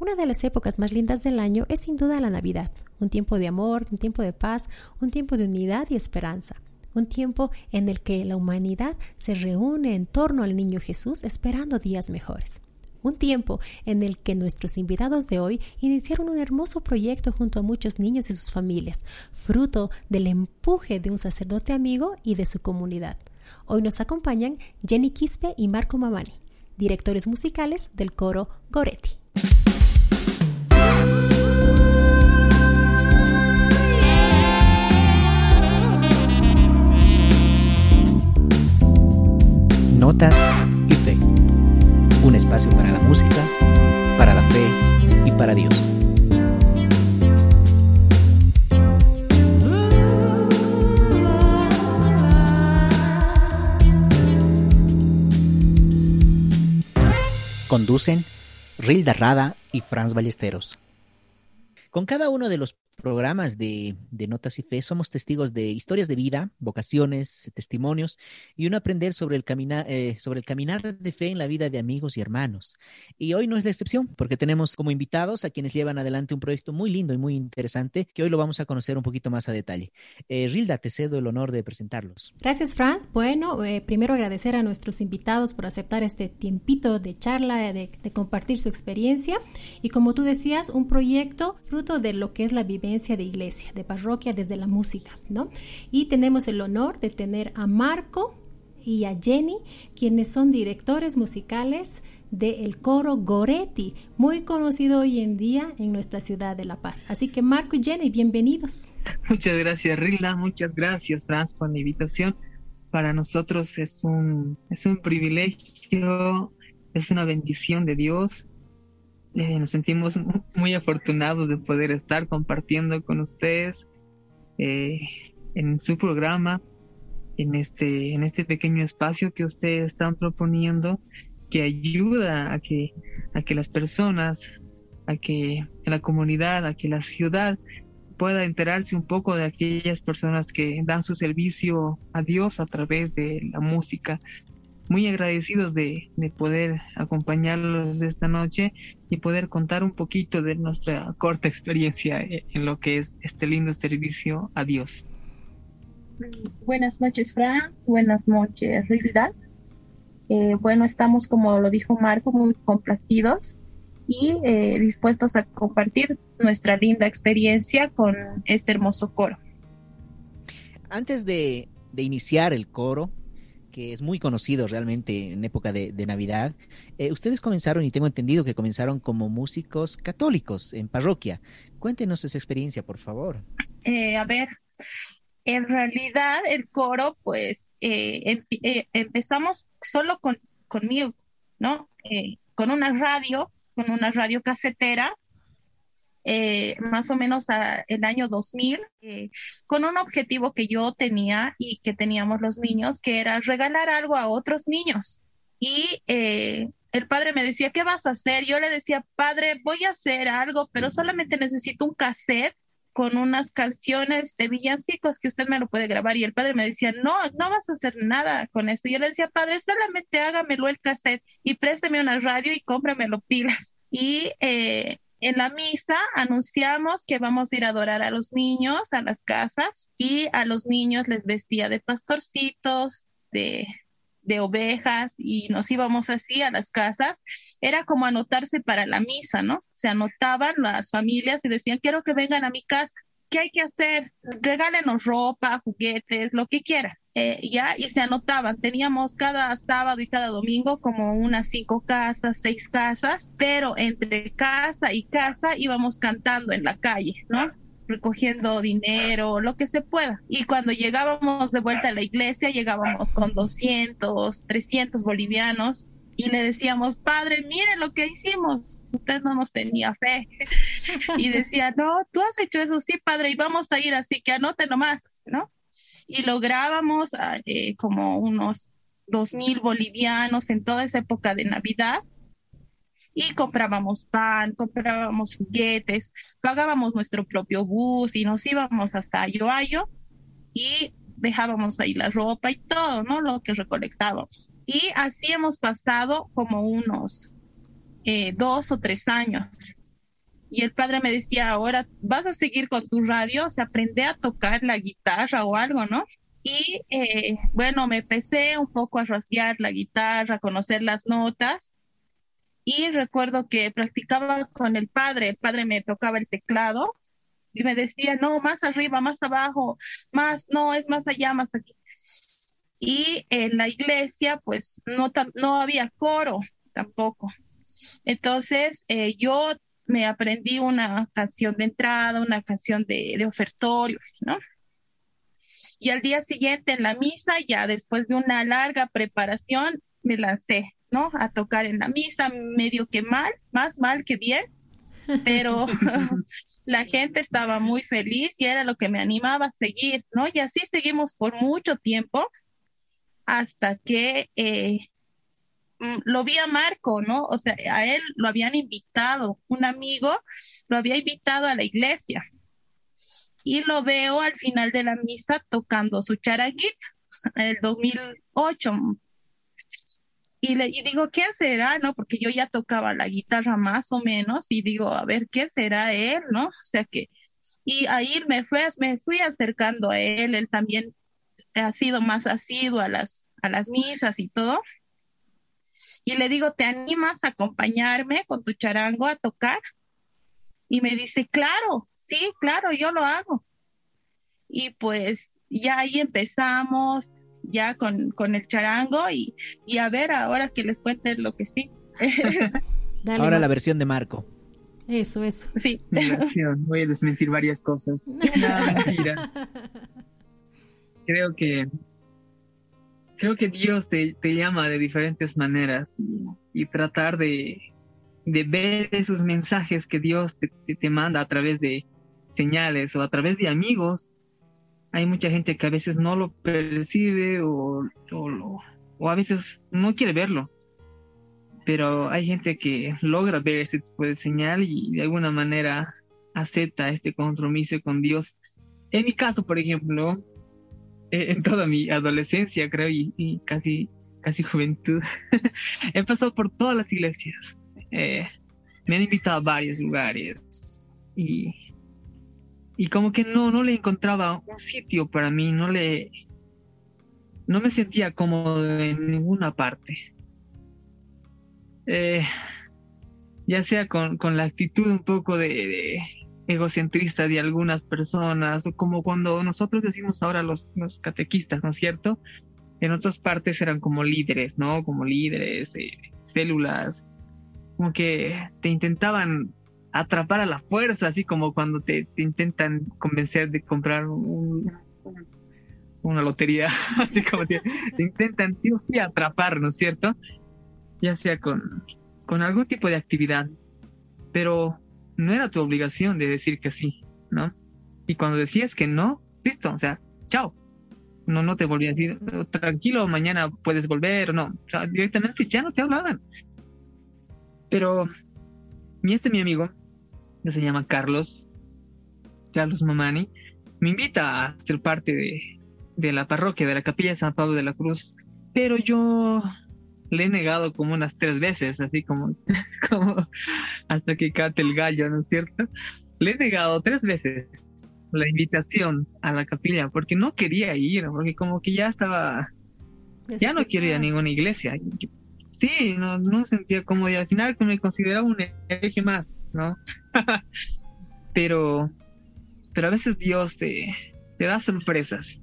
Una de las épocas más lindas del año es sin duda la Navidad, un tiempo de amor, un tiempo de paz, un tiempo de unidad y esperanza, un tiempo en el que la humanidad se reúne en torno al niño Jesús esperando días mejores. Un tiempo en el que nuestros invitados de hoy iniciaron un hermoso proyecto junto a muchos niños y sus familias, fruto del empuje de un sacerdote amigo y de su comunidad. Hoy nos acompañan Jenny Quispe y Marco Mamani, directores musicales del coro Goretti. Notas y Fe. Un espacio para la música, para la fe y para Dios. Conducen Rilda Rada y Franz Ballesteros. Con cada uno de los programas de, Notas y Fe somos testigos de historias de vida, vocaciones, testimonios y un aprender sobre el, caminar, eh, sobre el caminar de fe en la vida de amigos y hermanos. Y hoy no es la excepción porque tenemos como invitados a quienes llevan adelante un proyecto muy lindo y muy interesante que hoy lo vamos a conocer un poquito más a detalle. Eh, Rilda, te cedo el honor de presentarlos. Gracias, Franz. Bueno, eh, primero agradecer a nuestros invitados por aceptar este tiempito de charla, de, de compartir su experiencia. Y como tú decías, un proyecto fruto de lo que es la vivencia de iglesia, de parroquia desde la música, ¿no? Y tenemos el honor de tener a Marco y a Jenny, quienes son directores musicales del coro Goretti, muy conocido hoy en día en nuestra ciudad de La Paz. Así que Marco y Jenny, bienvenidos. Muchas gracias, Rila, muchas gracias, Franz, por la invitación. Para nosotros es un, es un privilegio, es una bendición de Dios eh, nos sentimos muy afortunados de poder estar compartiendo con ustedes eh, en su programa, en este, en este pequeño espacio que ustedes están proponiendo, que ayuda a que, a que las personas, a que la comunidad, a que la ciudad pueda enterarse un poco de aquellas personas que dan su servicio a Dios a través de la música, muy agradecidos de, poder acompañarlos esta noche y poder contar un poquito de nuestra corta experiencia en lo que es este lindo servicio a Dios. Buenas noches, Franz. Buenas noches, Rilda. Eh, bueno, estamos, como lo dijo Marco, muy complacidos y eh, dispuestos a compartir nuestra linda experiencia con este hermoso coro. Antes de, de iniciar el coro, que es muy conocido realmente en época de, Navidad. Eh, ustedes comenzaron, y tengo entendido que comenzaron como músicos católicos en parroquia. Cuéntenos esa experiencia, por favor. Eh, a ver, en realidad el coro, pues eh, em, empezamos solo con, conmigo, ¿no? con una radio, con una radio casetera eh, más o menos el año 2000, eh, con un objetivo que yo tenía y que teníamos los niños, que era regalar algo a otros niños. Y eh, el padre me decía, ¿qué vas a hacer? Yo le decía, padre, voy a hacer algo, pero solamente necesito un cassette con unas canciones de villancicos que usted me lo puede grabar. Y el padre me decía, no, no vas a hacer nada con esto. Yo le decía, padre, solamente hágamelo el cassette y présteme una radio y cómpramelo pilas. Y eh, en la misa anunciamos que vamos a ir a adorar a los niños a las casas y a los niños les vestía de pastorcitos, de, de ovejas y nos íbamos así a las casas. Era como anotarse para la misa, ¿no? Se anotaban las familias y decían, quiero que vengan a mi casa. ¿Qué hay que hacer? Regálenos ropa, juguetes, lo que quieran. Eh, ya, y se anotaban. Teníamos cada sábado y cada domingo como unas cinco casas, seis casas, pero entre casa y casa íbamos cantando en la calle, ¿no? recogiendo dinero, lo que se pueda. Y cuando llegábamos de vuelta a la iglesia, llegábamos con 200, 300 bolivianos y le decíamos, padre, mire lo que hicimos, usted no nos tenía fe. y decía, no, tú has hecho eso, sí, padre, y vamos a ir así, que anote nomás, ¿no? y lográbamos ah, eh, como unos dos mil bolivianos en toda esa época de Navidad y comprábamos pan, comprábamos juguetes, pagábamos nuestro propio bus y nos íbamos hasta Ayoayo y dejábamos ahí la ropa y todo, ¿no? Lo que recolectábamos. Y así hemos pasado como unos eh, dos o tres años. y el padre me decía, ahora vas a seguir con tu radio, o sea, aprende a tocar la guitarra o algo, ¿no? Y eh, bueno, me empecé un poco a rasguear la guitarra, a conocer las notas. Y recuerdo que practicaba con el padre, el padre me tocaba el teclado y me decía, no, más arriba, más abajo, más, no, es más allá, más aquí. Y en la iglesia, pues no, no había coro tampoco. Entonces, eh, yo me aprendí una canción de entrada, una canción de, de ofertorio, ¿no? Y al día siguiente en la misa, ya después de una larga preparación, me lancé, ¿no? A tocar en la misa, medio que mal, más mal que bien, pero la gente estaba muy feliz y era lo que me animaba a seguir, ¿no? Y así seguimos por mucho tiempo hasta que eh, mm, lo vi a Marco, ¿no? O sea, a él lo habían invitado, un amigo lo había invitado a la iglesia y lo veo al final de la misa tocando su charanguita, el 2008. Y le y digo, ¿quién será? ¿No? Porque yo ya tocaba la guitarra más o menos y digo, a ver, ¿quién será él? ¿No? O sea que, y ahí me, fue, me fui acercando a él, él también ha sido más asiduo a las, a las misas y todo. Y le digo, ¿te animas a acompañarme con tu charango a tocar? Y me dice, claro, sí, claro, yo lo hago. Y pues ya ahí empezamos, ya con, con el charango y, y, a ver ahora que les cuente lo que sí. ahora la versión de Marco. Eso, eso. Sí. Voy a desmentir varias cosas. mentira. Creo que creo que Dios te, te llama de diferentes maneras y, y tratar de, de, ver esos mensajes que Dios te, te, te manda a través de, señales o a través de amigos, hay mucha gente que a veces no lo percibe o, o, a veces no quiere verlo. Pero hay gente que logra ver ese tipo de señal y de alguna manera acepta este compromiso con Dios. En mi caso, por ejemplo, eh, en toda mi adolescencia, creo, y, casi, casi juventud, he pasado por todas las iglesias. Eh, me han invitado a varios lugares y y como que no, no le encontraba un sitio para mí, no le, no me sentía cómodo en ninguna parte. Eh, ya sea con, con, la actitud un poco de, egocentrista de algunas personas, o como cuando nosotros decimos ahora los, los catequistas, ¿no es cierto? En otras partes eran como líderes, ¿no? Como líderes de células, como que te intentaban atrapar a la fuerza, así como cuando te, intentan convencer de comprar una lotería, así como te, intentan sí o sí atrapar, ¿no es cierto? Ya sea con, con algún tipo de actividad, pero no era tu obligación de decir que sí, ¿no? Y cuando decías que no, listo, o sea, chao. No, no te volví a decir, tranquilo, mañana puedes volver, no. O sea, directamente ya no te hablaban. Pero mi este mi amigo que se llama Carlos, Carlos Mamani, me invita a ser parte de, de la parroquia de la capilla de San Pablo de la Cruz, pero yo le he negado como unas tres veces, así como, como hasta que cate el gallo, ¿no es cierto? Le he negado tres veces la invitación a la capilla porque no quería ir, porque como que ya estaba, ya no quiero ir a ninguna iglesia. Sí, no, no sentía como y al final me consideraba un eje más, ¿no? pero, pero a veces Dios te, te da sorpresas.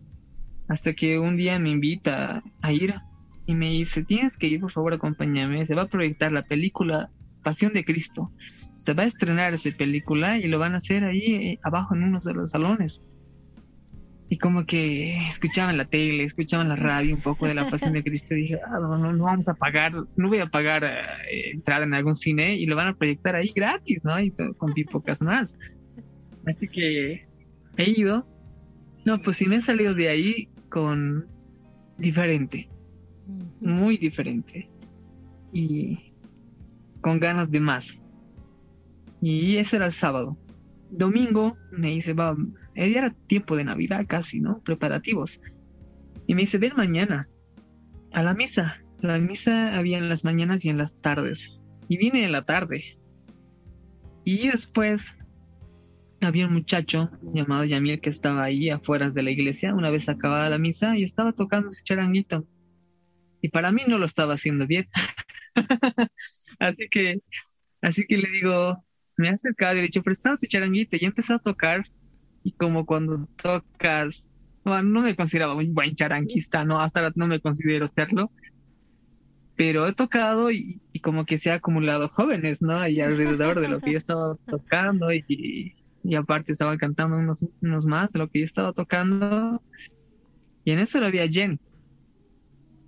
Hasta que un día me invita a ir y me dice, tienes que ir, por favor, acompáñame. Se va a proyectar la película Pasión de Cristo. Se va a estrenar esa película y lo van a hacer ahí eh, abajo en uno de los salones y como que escuchaban la tele, escuchaban la radio un poco de la pasión de Cristo y dije, ah, no, no, vamos a pagar, no voy a pagar eh, entrada en algún cine y lo van a proyectar ahí gratis, ¿no? Y con pocas más. Así que he ido. No, pues sí me he salido de ahí con diferente, muy diferente y con ganas de más. Y ese era el sábado. Domingo me dice, va, era tiempo de Navidad casi, ¿no? Preparativos. Y me dice, ven mañana a la misa. La misa había en las mañanas y en las tardes. Y vine en la tarde. Y después había un muchacho llamado Yamil que estaba ahí afuera de la iglesia, una vez acabada la misa, y estaba tocando su charanguito. Y para mí no lo estaba haciendo bien. así que, así que le digo, me he acercado y le he dicho, prestado tu charanguito. Y empezó a tocar. Y como cuando tocas, bueno, no me consideraba un buen charanguista, ¿no? Hasta ahora no me considero serlo. Pero he tocado y, como que se ha acumulado jóvenes, ¿no? Y alrededor de lo que yo estaba tocando y, y aparte estaba cantando unos, unos más de lo que yo estaba tocando. Y en eso lo había Jen.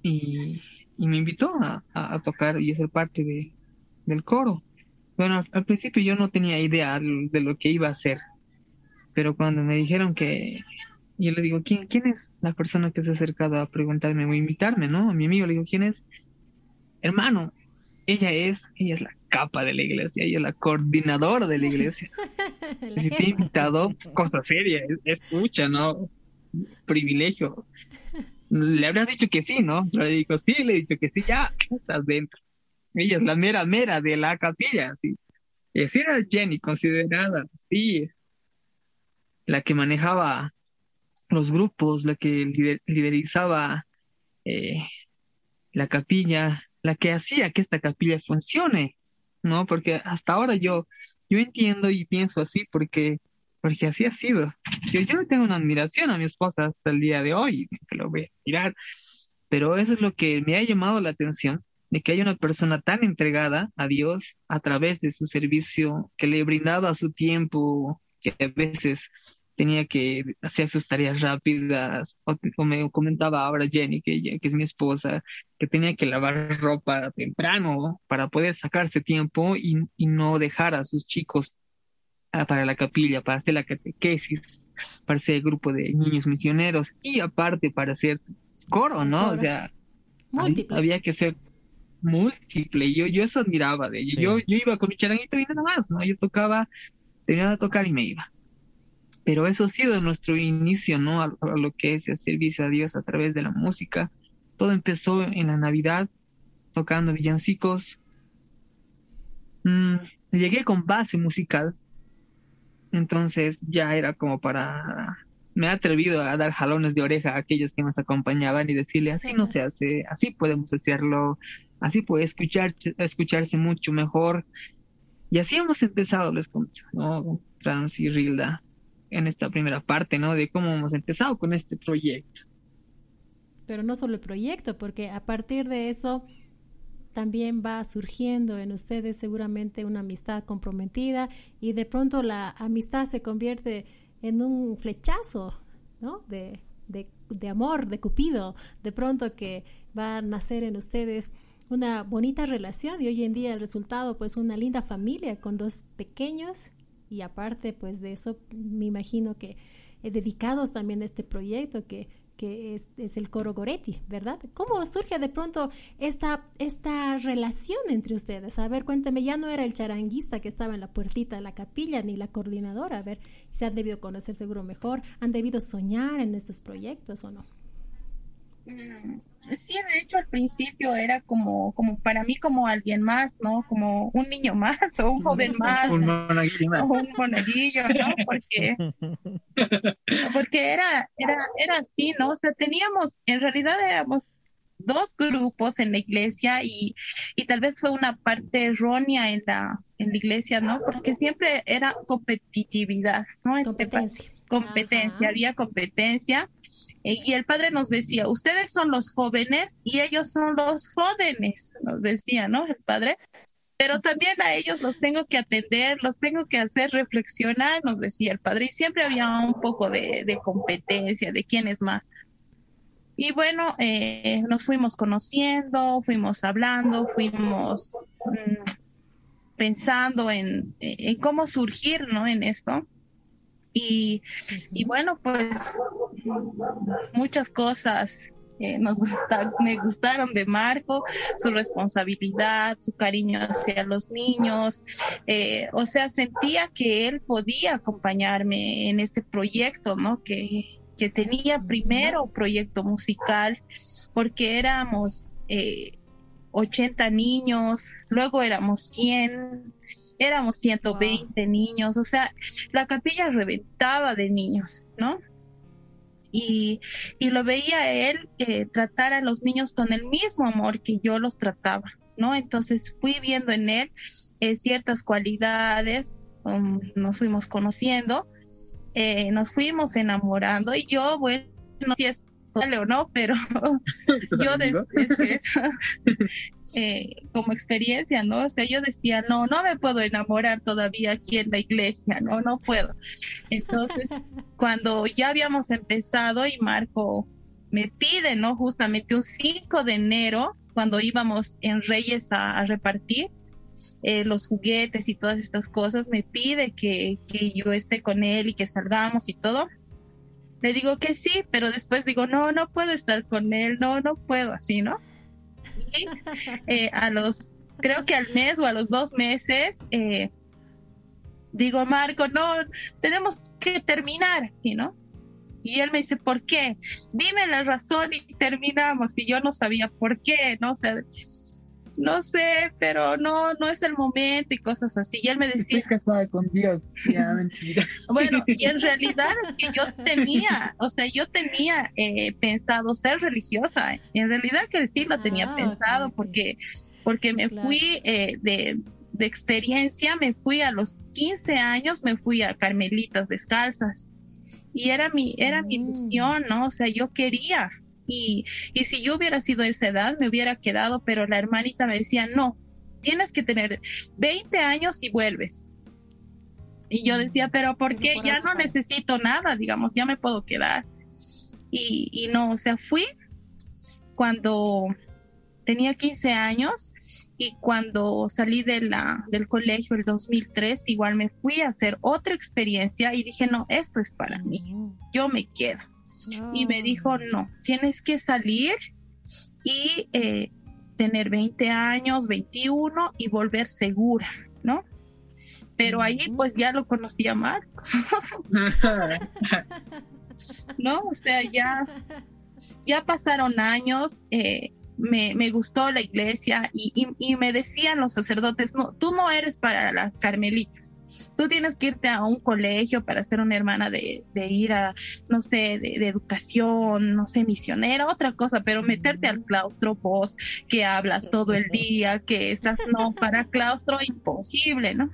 Y, y me invitó a, a, tocar y a ser parte de, del coro. Bueno, al, principio yo no tenía idea de lo que iba a hacer, pero cuando me dijeron que, yo le digo, ¿quién, quién es la persona que se ha acercado a preguntarme o invitarme, no? A mi amigo le digo, ¿quién es? Hermano, ella es, ella es la capa de la iglesia, ella es la coordinadora de la iglesia. si te he invitado, pues, cosa seria, es, mucha, ¿no? Privilegio. Le habrás dicho que sí, ¿no? Le digo, sí, le he dicho que sí, ya estás dentro. Ella es la mera mera de la capilla, sí. Y así era Jenny, considerada, sí, la que manejaba los grupos, la que liderizaba eh, la capilla, la que hacía que esta capilla funcione, ¿no? Porque hasta ahora yo, yo entiendo y pienso así porque, porque así ha sido. Yo, yo tengo una admiración a mi esposa hasta el día de hoy, siempre lo voy a mirar, pero eso es lo que me ha llamado la atención, de que hay una persona tan entregada a Dios a través de su servicio, que le brindaba su tiempo, que a veces tenía que hacer sus tareas rápidas, o, me comentaba ahora Jenny, que, que es mi esposa, que tenía que lavar ropa temprano para poder sacarse tiempo y, y no dejar a sus chicos ah, para la capilla, para hacer la catequesis, para ser grupo de niños misioneros y aparte para hacer coro, ¿no? O sea, había que ser múltiple. Yo, yo eso admiraba de ella. Yo, yo iba con mi charanguito y nada más, ¿no? Yo tocaba, tenía que tocar y me iba. Pero eso ha sido nuestro inicio, ¿no? A, lo que es el servicio a Dios a través de la música. Todo empezó en la Navidad, tocando villancicos. Mm, llegué con base musical, entonces ya era como para... Me he atrevido a dar jalones de oreja a aquellos que nos acompañaban y decirle, así no se hace, así podemos hacerlo, así puede escuchar, escucharse mucho mejor. Y así hemos empezado, les cuento, ¿no? Trans y Rilda en esta primera parte, ¿no? De cómo hemos empezado con este proyecto. Pero no solo el proyecto, porque a partir de eso también va surgiendo en ustedes seguramente una amistad comprometida y de pronto la amistad se convierte en un flechazo, ¿no? De, de, de amor, de cupido, de pronto que va a nacer en ustedes una bonita relación y hoy en día el resultado pues una linda familia con dos pequeños y aparte pues de eso me imagino que eh, dedicados también a este proyecto que, que es, es, el coro Goretti, ¿verdad? ¿Cómo surge de pronto esta, esta relación entre ustedes? A ver, cuénteme, ya no era el charanguista que estaba en la puertita de la capilla ni la coordinadora, a ver, se han debido conocer seguro mejor, han debido soñar en estos proyectos o no. Mm, sí, de hecho al principio era como, como para mí como alguien más, ¿no? Como un niño más o un joven más. un monaguillo O un monaguillo, ¿no? Porque, porque era, era, era así, ¿no? O sea, teníamos, en realidad éramos dos grupos en la iglesia y, y tal vez fue una parte errónea en la, en la iglesia, ¿no? Porque siempre era competitividad, ¿no? Competencia. Competencia, había competencia y el padre nos decía, ustedes son los jóvenes y ellos son los jóvenes, nos decía, ¿no? El padre. Pero también a ellos los tengo que atender, los tengo que hacer reflexionar, nos decía el padre. Y siempre había un poco de, competencia, de quién es más. Y bueno, eh, nos fuimos conociendo, fuimos hablando, fuimos mm, pensando en, en, cómo surgir, ¿no? En esto. Y, y bueno, pues muchas cosas eh, nos gusta, me gustaron de Marco, su responsabilidad, su cariño hacia los niños, eh, o sea, sentía que él podía acompañarme en este proyecto, ¿no? Que, que tenía primero proyecto musical, porque éramos eh, 80 niños, luego éramos 100, éramos 120 niños, o sea, la capilla reventaba de niños, ¿no? Y, y lo veía él eh, tratar a los niños con el mismo amor que yo los trataba, ¿no? Entonces fui viendo en él eh, ciertas cualidades, um, nos fuimos conociendo, eh, nos fuimos enamorando y yo, bueno, si es sale o no, pero yo desde, eh, como experiencia, ¿no? O sea, yo decía, no, no me puedo enamorar todavía aquí en la iglesia, no, no puedo. Entonces, cuando ya habíamos empezado y Marco me pide, ¿no? Justamente un 5 de enero, cuando íbamos en Reyes a, repartir, eh, los juguetes y todas estas cosas, me pide que, que, yo esté con él y que salgamos y todo. Le digo que sí, pero después digo, no, no puedo estar con él, no, no puedo, así, ¿no? Eh, a los, creo que al mes o a los dos meses, eh, digo, Marco, no, tenemos que terminar, ¿sí, no? Y él me dice, ¿por qué? Dime la razón y terminamos. Y yo no sabía por qué, ¿no? sé no sé, pero no, no es el momento y cosas así. Y él me decía... Estoy casada con Dios, ya, mentira. Bueno, y en realidad es que yo tenía, o sea, yo tenía eh, pensado ser religiosa. En realidad que sí lo tenía ah, pensado porque, porque me fui eh, de, de experiencia, me fui a los 15 años, me fui a Carmelitas Descalzas. Y era mi, era mi mm. ilusión, ¿no? O sea, yo quería, y, y si yo hubiera sido de esa edad, me hubiera quedado, pero la hermanita me decía, no, tienes que tener 20 años y vuelves. Y yo decía, pero ¿por qué? Ya no necesito nada, digamos, ya me puedo quedar. Y, y no, o sea, fui cuando tenía 15 años y cuando salí de la, del colegio el 2003, igual me fui a hacer otra experiencia y dije, no, esto es para mí, yo me quedo y me dijo, no, tienes que salir y eh, tener 20 años, 21 y volver segura, ¿no? Pero ahí pues ya lo conocía Marco. ¿No? O sea, ya, ya pasaron años, eh, me, me, gustó la iglesia y, y, y, me decían los sacerdotes, no, tú no eres para las carmelitas, tú tienes que irte a un colegio para ser una hermana de, ir a, no sé, de, educación, no sé, misionera, otra cosa, pero meterte al claustro vos, que hablas todo el día, que estás, no, para claustro imposible, ¿no?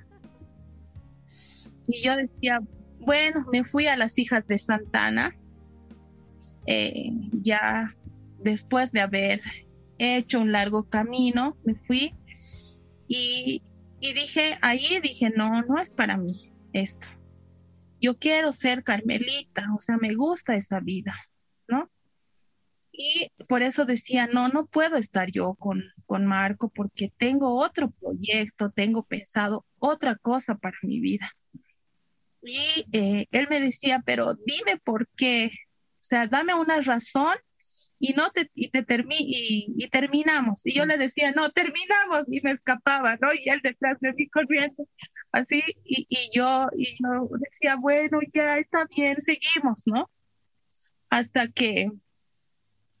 Y yo decía, bueno, me fui a las hijas de Santana, eh, ya después de haber hecho un largo camino, me fui y, y dije, ahí dije, no, no es para mí esto. Yo quiero ser carmelita, o sea, me gusta esa vida, ¿no? Y por eso decía, no, no puedo estar yo con, con Marco porque tengo otro proyecto, tengo pensado otra cosa para mi vida. Y eh, él me decía, pero dime por qué, o sea, dame una razón y no te, y te y, terminamos. Y yo le decía, no, terminamos, y me escapaba, ¿no? Y él detrás de mí corriendo, así, y, y yo, y yo decía, bueno, ya está bien, seguimos, ¿no? Hasta que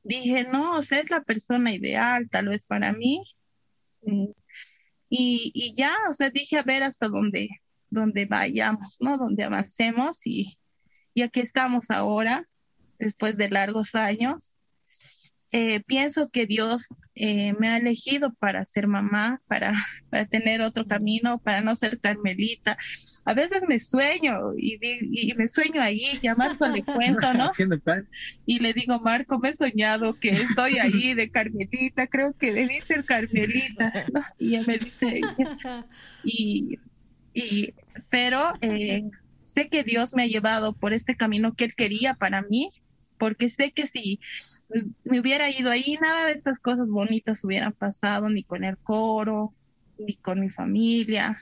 dije, no, o sea, es la persona ideal, tal vez para mí. Y, y ya, o sea, dije, a ver hasta dónde, dónde vayamos, ¿no? Donde avancemos y, y aquí estamos ahora, después de largos años. Eh, pienso que Dios eh, me ha elegido para ser mamá, para, para tener otro camino, para no ser carmelita. A veces me sueño y, y, me sueño ahí y a Marco le cuento, ¿no? Y le digo, Marco, me he soñado que estoy ahí de carmelita, creo que debí ser carmelita. Y él me dice, y, y pero eh, sé que Dios me ha llevado por este camino que Él quería para mí, porque sé que si me hubiera ido ahí, nada de estas cosas bonitas hubieran pasado, ni con el coro, ni con mi familia.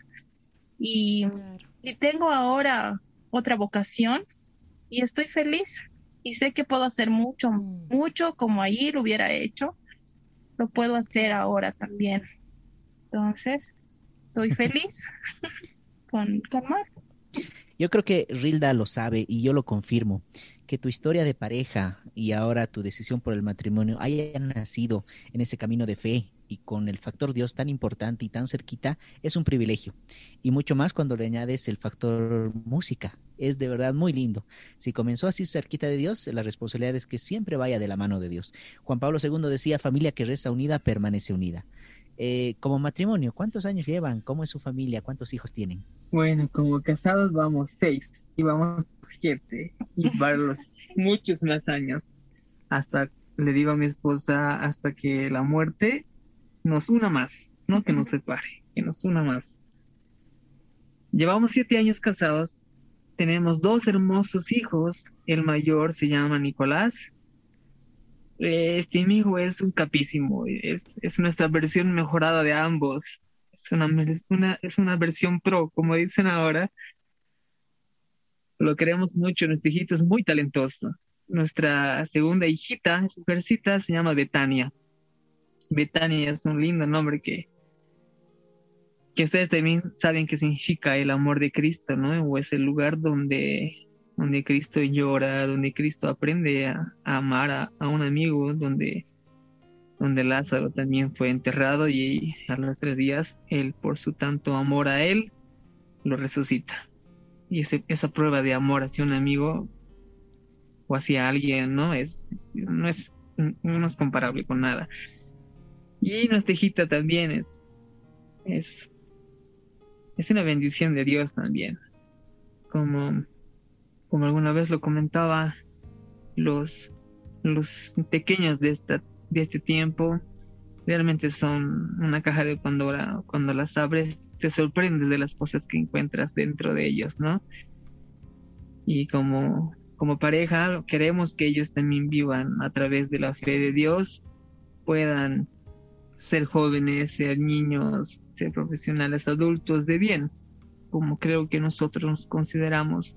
Y, tengo ahora otra vocación y estoy feliz. Y sé que puedo hacer mucho, mm. mucho como ahí lo hubiera hecho, lo puedo hacer ahora también. Entonces, estoy feliz con, con Marco. Yo creo que Rilda lo sabe y yo lo confirmo que tu historia de pareja y ahora tu decisión por el matrimonio haya nacido en ese camino de fe y con el factor Dios tan importante y tan cerquita, es un privilegio. Y mucho más cuando le añades el factor música. Es de verdad muy lindo. Si comenzó así cerquita de Dios, la responsabilidad es que siempre vaya de la mano de Dios. Juan Pablo II decía, familia que reza unida permanece unida. Eh, como matrimonio, ¿cuántos años llevan? ¿Cómo es su familia? ¿Cuántos hijos tienen? Bueno, como casados vamos seis y vamos siete y para los muchos más años. Hasta, le digo a mi esposa, hasta que la muerte nos una más, no que nos separe, que nos una más. Llevamos siete años casados, tenemos dos hermosos hijos, el mayor se llama Nicolás, este hijo es un capísimo, es, es nuestra versión mejorada de ambos, es una, una, es una versión pro, como dicen ahora. Lo queremos mucho, nuestro hijito es muy talentoso. Nuestra segunda hijita, su mujercita, se llama Betania. Betania es un lindo nombre que, que ustedes también saben que significa el amor de Cristo, ¿no? O es el lugar donde, donde Cristo llora, donde Cristo aprende a, amar a, un amigo, donde, donde Lázaro también fue enterrado y a los tres días él, por su tanto amor a él, lo resucita. Y esa prueba de amor hacia un amigo o hacia alguien, ¿no? Es, no, es, no es comparable con nada. Y nuestra hijita también es, es, es una bendición de Dios también. Como, como alguna vez lo comentaba, los, los pequeños de, esta, de este tiempo realmente son una caja de Pandora. Cuando las abres, te sorprendes de las cosas que encuentras dentro de ellos, ¿no? Y como, como pareja, queremos que ellos también vivan a través de la fe de Dios, puedan ser jóvenes, ser niños, ser profesionales, adultos de bien, como creo que nosotros nos consideramos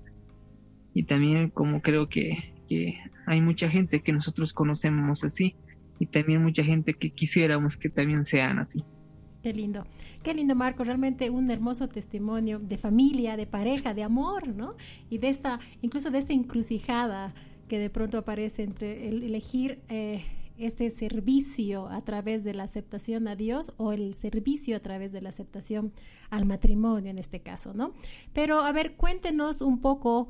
y también como creo que, que hay mucha gente que nosotros conocemos así y también mucha gente que quisiéramos que también sean así. Qué lindo, qué lindo Marco, realmente un hermoso testimonio de familia, de pareja, de amor, ¿no? Y de esta, incluso de esta encrucijada que de pronto aparece entre el elegir eh, este servicio a través de la aceptación a Dios o el servicio a través de la aceptación al matrimonio en este caso, ¿no? Pero a ver, cuéntenos un poco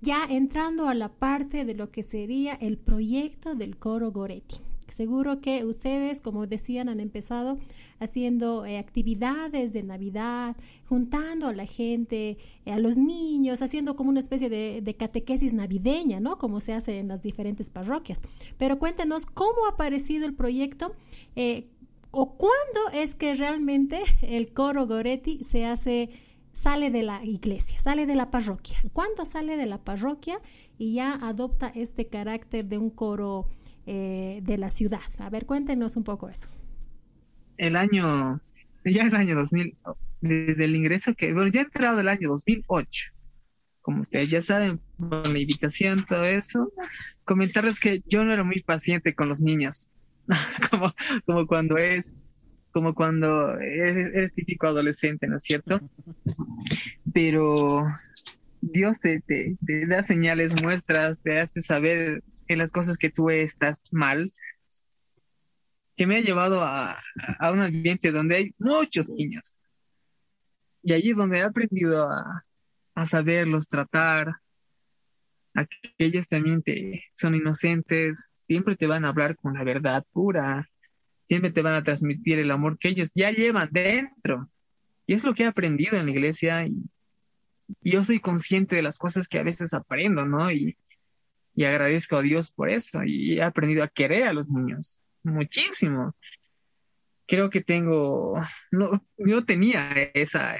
ya entrando a la parte de lo que sería el proyecto del coro Goretti. Seguro que ustedes, como decían, han empezado haciendo eh, actividades de Navidad, juntando a la gente, eh, a los niños, haciendo como una especie de, catequesis navideña, ¿no? Como se hace en las diferentes parroquias. Pero cuéntenos cómo ha aparecido el proyecto. Eh, ¿O cuándo es que realmente el coro Goretti se hace, sale de la iglesia, sale de la parroquia? ¿Cuándo sale de la parroquia y ya adopta este carácter de un coro eh, de la ciudad. A ver, cuéntenos un poco eso. El año, ya el año 2000, desde el ingreso que, bueno, ya ha entrado el año 2008. Como ustedes ya saben, con la invitación, todo eso, comentarles que yo no era muy paciente con los niños, como, como cuando es como cuando eres, eres, típico adolescente, ¿no es cierto? Pero Dios te, te, da señales, muestras, te hace saber en las cosas que tú estás mal, que me ha llevado a, a un ambiente donde hay muchos niños. Y ahí es donde he aprendido a, a saberlos tratar, a que también te, son inocentes, siempre te van a hablar con la verdad pura, siempre te van a transmitir el amor que ellos ya llevan dentro. Y es lo que he aprendido en la iglesia y yo soy consciente de las cosas que a veces aprendo, ¿no? Y, y agradezco a Dios por eso y he aprendido a querer a los niños muchísimo. Creo que tengo, no, no tenía esa,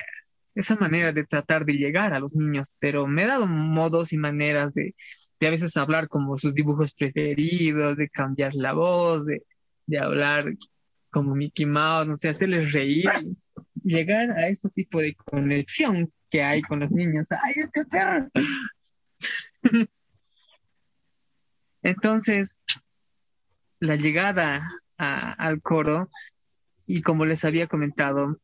esa manera de tratar de llegar a los niños, pero me he dado modos y maneras de, de a veces hablar como sus dibujos preferidos, de cambiar la voz, de, de hablar como Mickey Mouse, no sé, hacerles reír, llegar a ese tipo de conexión que hay con los niños. ¡Ay, este perro! Entonces, la llegada al coro, y como les había comentado,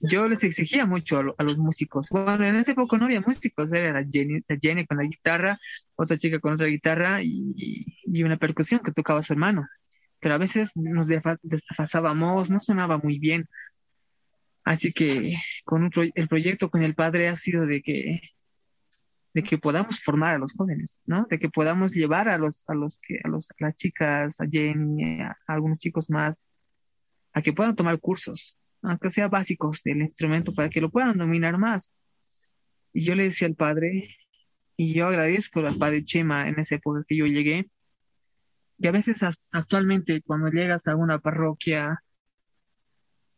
yo les exigía mucho a, los músicos. Bueno, en ese poco no había músicos, era la Jenny, Jenny con la guitarra, otra chica con otra guitarra y, una percusión que tocaba su hermano. pero a veces nos desfasábamos, no sonaba muy bien. Así que con el proyecto con el padre ha sido de que de que podamos formar a los jóvenes, ¿no? De que podamos llevar a los a los que a los las chicas, a Jenny, a, algunos chicos más a que puedan tomar cursos, aunque sean básicos del instrumento para que lo puedan dominar más. Y yo le decía al padre, y yo agradezco al padre Chema en esa época que yo llegué, y a veces actualmente cuando llegas a una parroquia,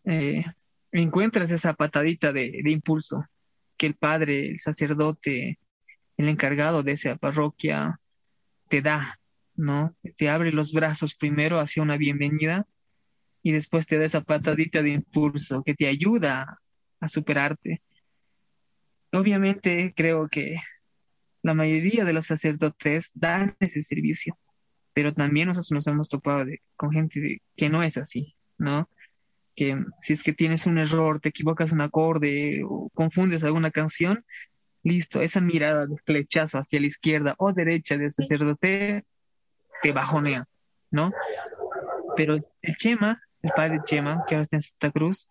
eh, encuentras esa patadita de, impulso que el padre, el sacerdote, el encargado de esa parroquia te da, ¿no? Te abre los brazos primero hacia una bienvenida y después te da esa patadita de impulso que te ayuda a superarte. Obviamente creo que la mayoría de los sacerdotes dan ese servicio, pero también nosotros nos hemos topado con gente que no es así, ¿no? que si es que tienes un error, te equivocas un acorde o confundes alguna canción, listo, esa mirada de flechazo hacia la izquierda o derecha de sacerdote te bajonea, ¿no? Pero el Chema, el padre Chema, que ahora está en Santa Cruz,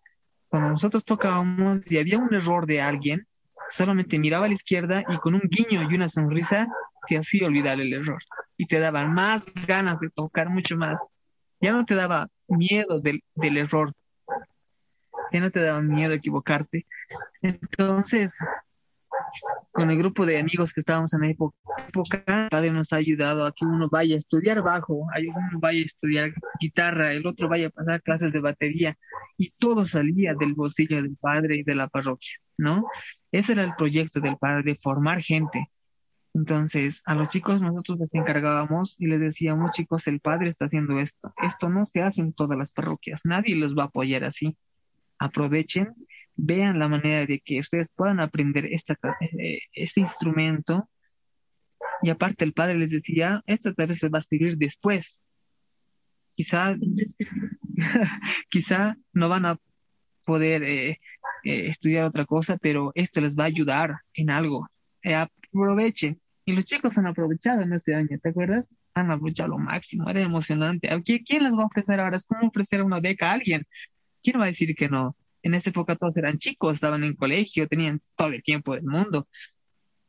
cuando nosotros tocábamos y había un error de alguien, solamente miraba a la izquierda y con un guiño y una sonrisa te hacía olvidar el error y te daban más ganas de tocar mucho más. Ya no te daba miedo del, del error, ya no te daba miedo equivocarte. Entonces, con el grupo de amigos que estábamos en la época, el padre nos ha ayudado a que uno vaya a estudiar bajo, uno vaya a estudiar guitarra, el otro vaya a pasar clases de batería, y todo salía del bolsillo del padre y de la parroquia, ¿no? Ese era el proyecto del padre, de formar gente. Entonces, a los chicos nosotros les encargábamos y les decíamos, chicos, el padre está haciendo esto. Esto no se hace en todas las parroquias, nadie los va a apoyar así aprovechen, vean la manera de que ustedes puedan aprender esta, eh, este instrumento. Y aparte el padre les decía, esto tal vez les va a servir después. Quizá, quizá no van a poder eh, eh, estudiar otra cosa, pero esto les va a ayudar en algo. aprovechen. Y los chicos han aprovechado en ese año, ¿te acuerdas? Han aprovechado lo máximo, era emocionante. ¿Quién les va a ofrecer ahora? Es como ofrecer una beca a alguien. ¿Quién va a decir que no? En esa época todos eran chicos, estaban en colegio, tenían todo el tiempo del mundo.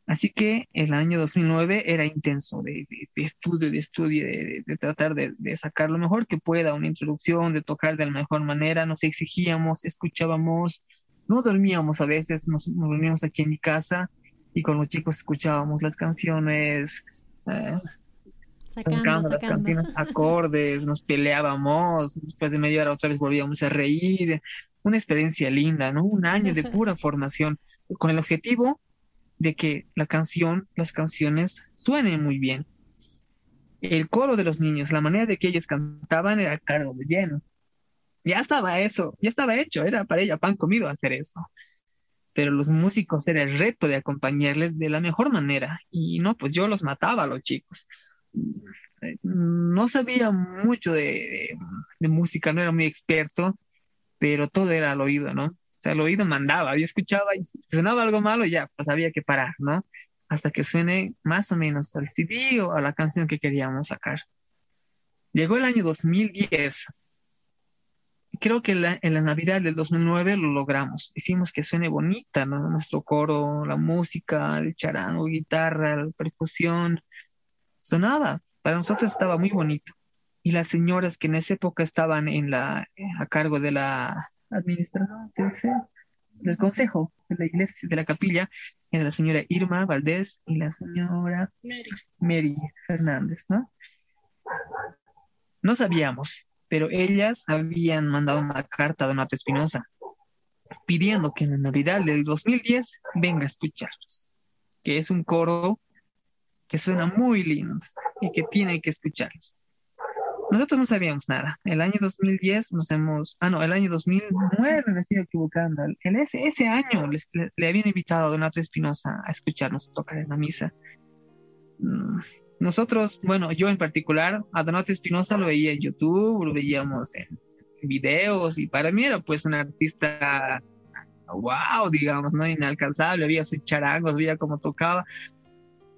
Así que el año 2009 era intenso de, estudio, de estudio, de, tratar de, sacar lo mejor que pueda, una introducción, de tocar de la mejor manera. Nos exigíamos, escuchábamos, no dormíamos a veces, nos, dormíamos aquí en mi casa y con los chicos escuchábamos las canciones, eh, sacando, las canciones, acordes, nos peleábamos, después de media hora otra vez volvíamos a reír. Una experiencia linda, ¿no? Un año de pura formación con el objetivo de que la canción, las canciones suenen muy bien. El coro de los niños, la manera de que ellos cantaban era cargo de lleno. Ya estaba eso, ya estaba hecho, era para ella pan comido hacer eso. Pero los músicos era el reto de acompañarles de la mejor manera. Y no, pues yo los mataba a los chicos no sabía mucho de, música, no era muy experto, pero todo era al oído, ¿no? O sea, el oído mandaba, yo escuchaba y si sonaba algo malo, ya, pues había que parar, ¿no? Hasta que suene más o menos al CD o a la canción que queríamos sacar. Llegó el año 2010. Creo que en la Navidad del 2009 lo logramos. Hicimos que suene bonita, ¿no? Nuestro coro, la música, el charango, guitarra, la percusión, sonaba, para nosotros estaba muy bonito. Y las señoras que en esa época estaban en la, a cargo de la administración, del consejo de la iglesia, de la capilla, era la señora Irma Valdés y la señora Mary, Fernández, ¿no? No sabíamos, pero ellas habían mandado una carta a Donato Espinosa pidiendo que en la Navidad del 2010 venga a escucharlos, que es un coro que suena muy lindo y que tiene que escucharlos. Nosotros no sabíamos nada. El año 2010 nos hemos, ah no, el año 2009 me estoy equivocando. El, ese, ese año le habían invitado a Donato Espinosa a escucharnos tocar en la misa. Mm, nosotros, bueno, yo en particular, a Donato Espinosa lo veía en YouTube, lo veíamos en videos y para mí era pues un artista wow, digamos, ¿no? Inalcanzable, veía sus charangos, veía cómo tocaba,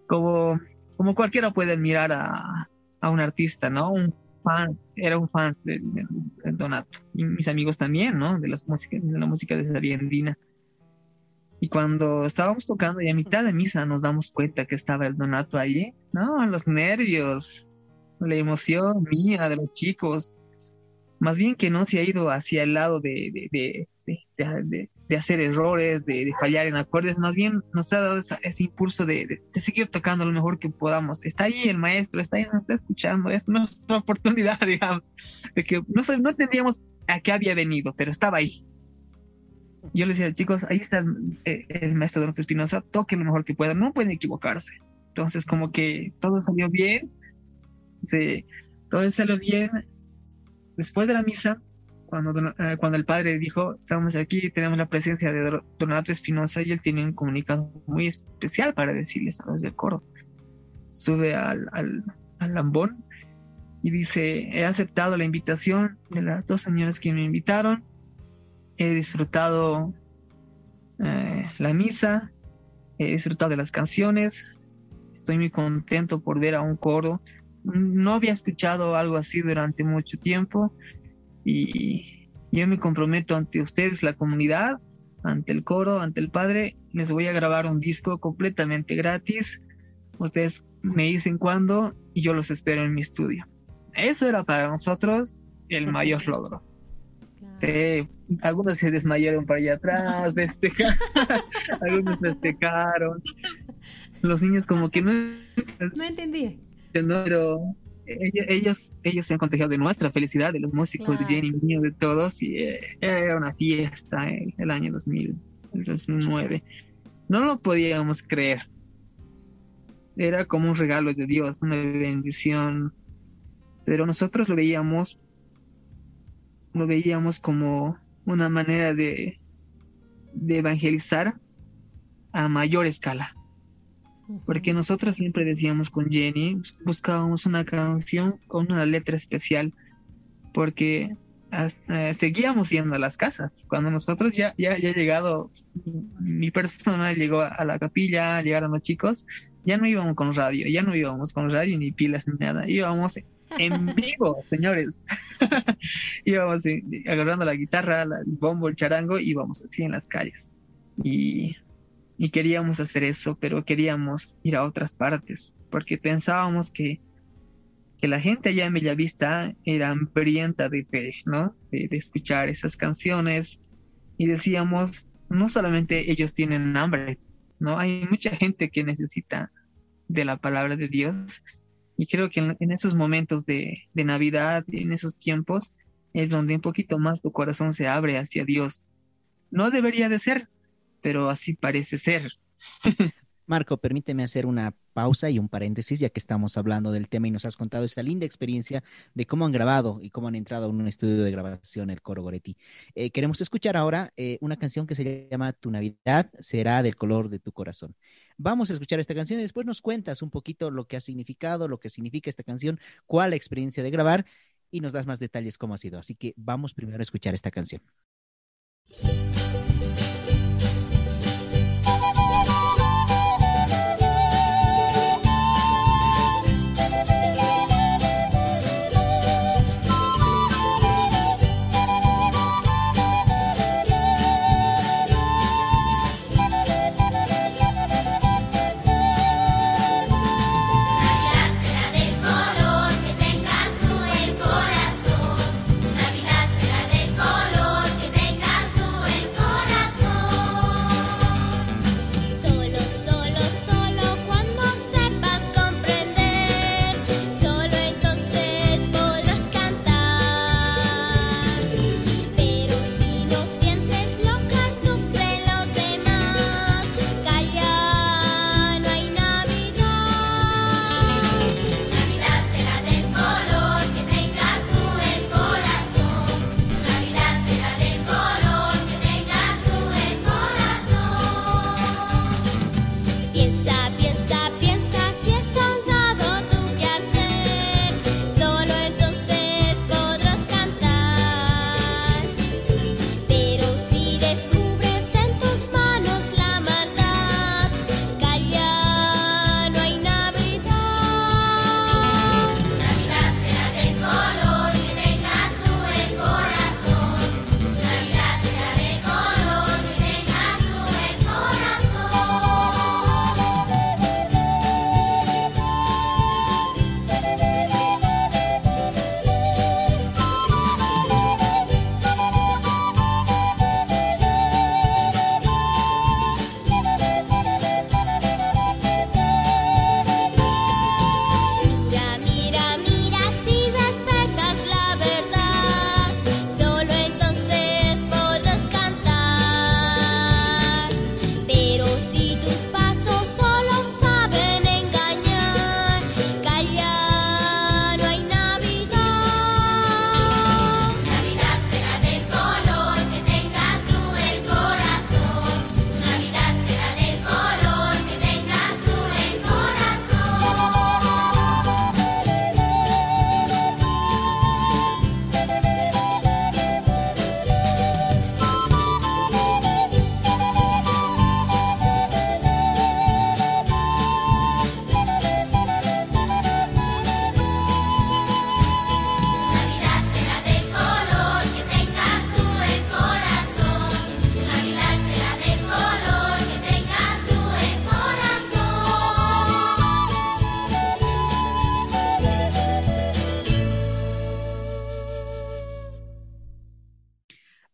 como, como cualquiera puede admirar a, a un artista, ¿no? Un, fan, era un fan de, Donato. Y mis amigos también, ¿no? De, las músicas, de la música de Sariandina. Y cuando estábamos tocando y a mitad de misa nos damos cuenta que estaba el Donato ahí, ¿no? Los nervios, la emoción mía de los chicos. Más bien que no se ha ido hacia el lado de, de, de, de hacer errores, de, fallar en acordes, más bien nos ha dado ese impulso de, seguir tocando lo mejor que podamos. Está ahí el maestro, está ahí, nos está escuchando, es nuestra oportunidad, digamos, de que no, no entendíamos a qué había venido, pero estaba ahí. Yo les decía, chicos, ahí está el, eh, maestro Donato Espinosa, toque lo mejor que puedan, no pueden equivocarse. Entonces, como que todo salió bien, se, todo salió bien. Después de la misa, cuando, eh, cuando el padre dijo, estamos aquí, tenemos la presencia de Donato Espinosa y él tiene un comunicado muy especial para decirles a los del coro. Sube al, al, al lambón y dice, he aceptado la invitación de las dos señoras que me invitaron, he disfrutado eh, la misa, he disfrutado de las canciones, estoy muy contento por ver a un coro. No había escuchado algo así durante mucho tiempo y yo me comprometo ante ustedes, la comunidad, ante el coro, ante el padre, les voy a grabar un disco completamente gratis. Ustedes me dicen cuándo y yo los espero en mi estudio. Eso era para nosotros el mayor logro. Sí, algunos se desmayaron para allá atrás, festejaron, algunos festejaron. Los niños como que no... No entendí. Pero ellos, ellos se han contagiado de nuestra felicidad, de los músicos, de Jenny mío, de todos, y eh, era una fiesta el, el año 2000, el 2009. No lo podíamos creer. Era como un regalo de Dios, una bendición. Pero nosotros lo veíamos, lo veíamos como una manera de, de evangelizar a mayor escala porque nosotros siempre decíamos con Jenny, buscábamos una canción con una letra especial, porque eh, seguíamos yendo a las casas. Cuando nosotros ya, ya, ya llegado, mi persona llegó a la capilla, llegaron los chicos, ya no íbamos con radio, ya no íbamos con radio ni pilas ni nada, íbamos en vivo, señores. íbamos agarrando la guitarra, el bombo, el charango, íbamos así en las calles. Y y queríamos hacer eso, pero queríamos ir a otras partes, porque pensábamos que, que la gente allá en Bellavista era hambrienta de fe, ¿no? De, escuchar esas canciones y decíamos, no solamente ellos tienen hambre, ¿no? Hay mucha gente que necesita de la palabra de Dios y creo que en, esos momentos de, de Navidad, en esos tiempos, es donde un poquito más tu corazón se abre hacia Dios. No debería de ser, pero así parece ser. Marco, permíteme hacer una pausa y un paréntesis, ya que estamos hablando del tema y nos has contado esta linda experiencia de cómo han grabado y cómo han entrado en un estudio de grabación el coro Goretti. Eh, queremos escuchar ahora eh, una canción que se llama Tu Navidad será del color de tu corazón. Vamos a escuchar esta canción y después nos cuentas un poquito lo que ha significado, lo que significa esta canción, cuál la experiencia de grabar y nos das más detalles cómo ha sido. Así que vamos primero a escuchar esta canción.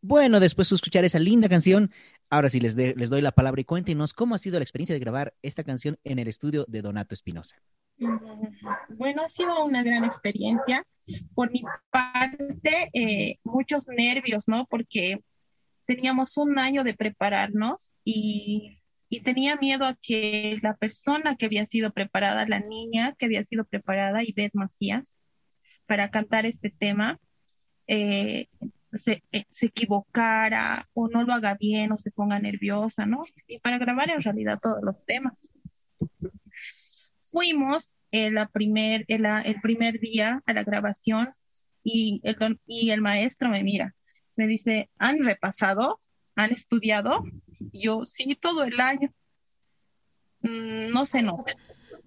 Bueno, después de escuchar esa linda canción, ahora sí les, les doy la palabra y cuéntenos cómo ha sido la experiencia de grabar esta canción en el estudio de Donato Espinosa. Bueno, ha sido una gran experiencia. Por mi parte, eh, muchos nervios, ¿no? Porque teníamos un año de prepararnos y, y, tenía miedo a que la persona que había sido preparada, la niña que había sido preparada, Ivette Macías, para cantar este tema, eh, se, eh, se, equivocara o no lo haga bien o se ponga nerviosa, ¿no? Y para grabar en realidad todos los temas. Fuimos el, primer, el, el primer día a la grabación y el, y el maestro me mira, me dice, ¿han repasado? ¿Han estudiado? yo, sí, todo el año. Mm, no se nota.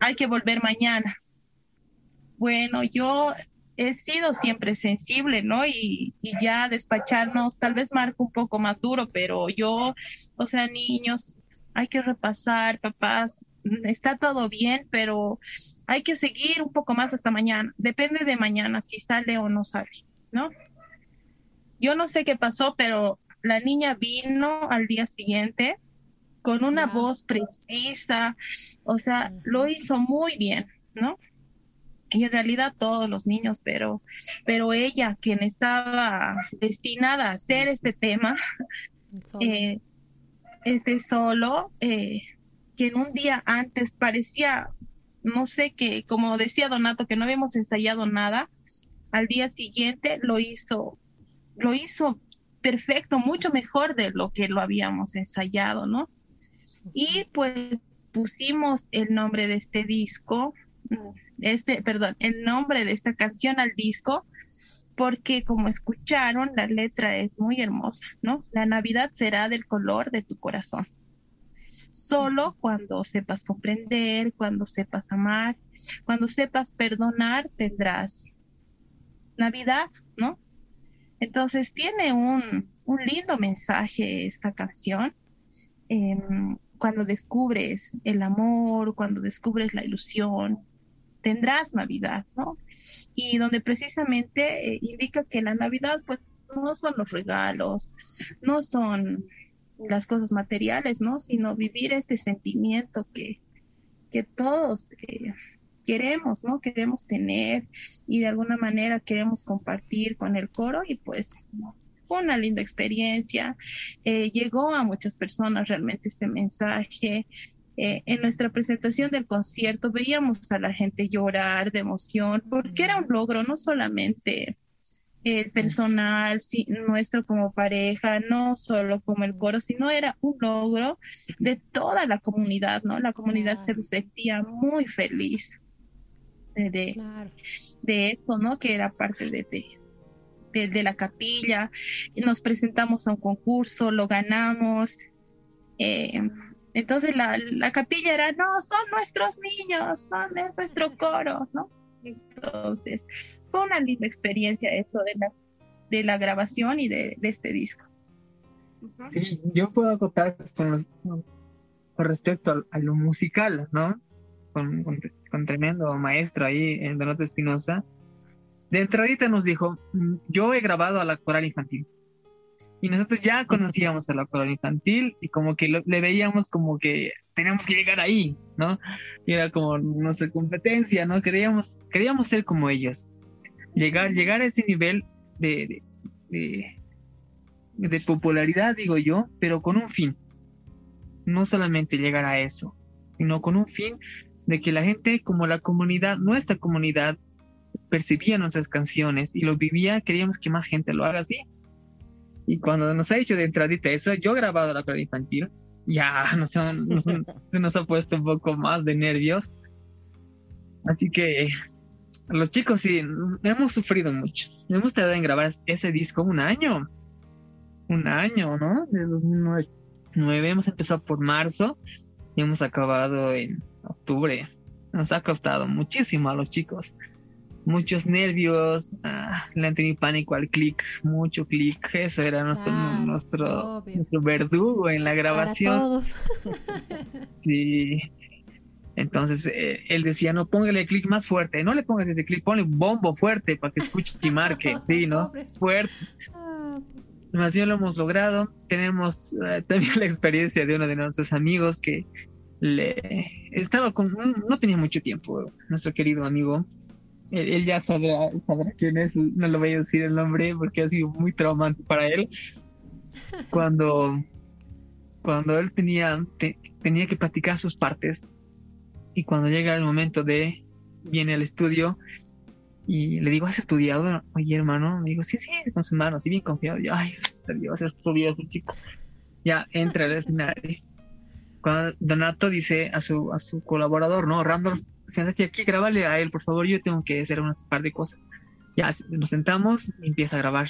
Hay que volver mañana. Bueno, yo he sido siempre sensible, ¿no? Y, y, ya despacharnos, tal vez marco un poco más duro, pero yo, o sea, niños, hay que repasar, papás, está todo bien, pero hay que seguir un poco más hasta mañana. Depende de mañana si sale o no sale, ¿no? Yo no sé qué pasó, pero la niña vino al día siguiente con una voz precisa, o sea, lo hizo muy bien, ¿no? Y en realidad todos los niños, pero, pero ella, quien estaba destinada a hacer este tema, eh, este solo, eh, quien un día antes parecía, no sé qué, como decía Donato, que no habíamos ensayado nada, al día siguiente lo hizo, lo hizo perfecto, mucho mejor de lo que lo habíamos ensayado, ¿no? Y pues pusimos el nombre de este disco, este, perdón, el nombre de esta canción al disco, porque como escucharon, la letra es muy hermosa, ¿no? La Navidad será del color de tu corazón. Solo cuando sepas comprender, cuando sepas amar, cuando sepas perdonar, tendrás Navidad, ¿no? Entonces tiene un, un lindo mensaje esta canción. Em, cuando descubres el amor, cuando descubres la ilusión, tendrás Navidad, ¿no? Y donde precisamente eh, indica que la Navidad, pues, no son los regalos, no son las cosas materiales, ¿no? Sino vivir este sentimiento que, que todos eh, queremos, ¿no? Queremos tener y de alguna manera queremos compartir con el coro y pues fue una linda experiencia. Eh, llegó a muchas personas realmente este mensaje. Eh, en nuestra presentación del concierto veíamos a la gente llorar de emoción porque era un logro no solamente el personal, nuestro como pareja, no solo como el coro, sino era un logro de toda la comunidad, ¿no? La comunidad se sentía muy feliz de, de, eso, ¿no? Que era parte de, de, de, la capilla. Nos presentamos a un concurso, lo ganamos. Eh, entonces la, la capilla era, no, son nuestros niños, son es nuestro coro, ¿no? Entonces fue una linda experiencia esto de la, de la grabación y de, de este disco. Sí, yo puedo acotar con, respecto a, lo musical, ¿no? Con, con, tremendo maestro ahí, en Donato Espinosa. De entradita nos dijo, mm, yo he grabado a la coral infantil y nosotros ya conocíamos a la coral infantil y como que le veíamos como que teníamos que llegar ahí, ¿no? Y era como nuestra competencia, ¿no? Queríamos, queríamos ser como ellos, llegar, llegar a ese nivel de, de, de popularidad, digo yo, pero con un fin. No solamente llegar a eso, sino con un fin de que la gente, como la comunidad, nuestra comunidad, percibía nuestras canciones y lo vivía, queríamos que más gente lo haga así. Y cuando nos ha dicho de entradita eso, yo he grabado la coral infantil, ya nos, se nos ha puesto un poco más de nervios. Así que los chicos sí, hemos sufrido mucho. Hemos tardado en grabar ese disco un año. Un año, ¿no? De 2009 hemos empezado por marzo y hemos acabado en octubre. Nos ha costado muchísimo a los chicos muchos nervios, ah, le han tenido pánico al clic, mucho clic, eso era nuestro, nuestro, nuestro verdugo en la grabación. todos. sí. Entonces eh, él decía, no, póngale clic más fuerte, no le pongas ese clic, ponle bombo fuerte para que escuche y marque, sí, ¿no? Fuerte. Ah. demasiado lo hemos logrado. Tenemos eh, también la experiencia de uno de nuestros amigos que le estaba con, no tenía mucho tiempo, nuestro querido amigo. Él, ya sabrá, sabrá quién es, no le voy a decir el nombre porque ha sido muy traumante para él. Cuando, cuando él tenía, tenía que practicar sus partes y cuando llega el momento de, viene al estudio y le digo, ¿has estudiado? Oye, hermano, me digo, sí, sí, con su mano, así bien confiado. Yo, ay, Dios, has estudiado ese chico. Ya entra al escenario. Cuando Donato dice a su, a su colaborador, ¿no? Randolph, siéntate aquí, grábale a él, por favor, yo tengo que hacer unas par de cosas. Ya nos sentamos y empieza a grabar.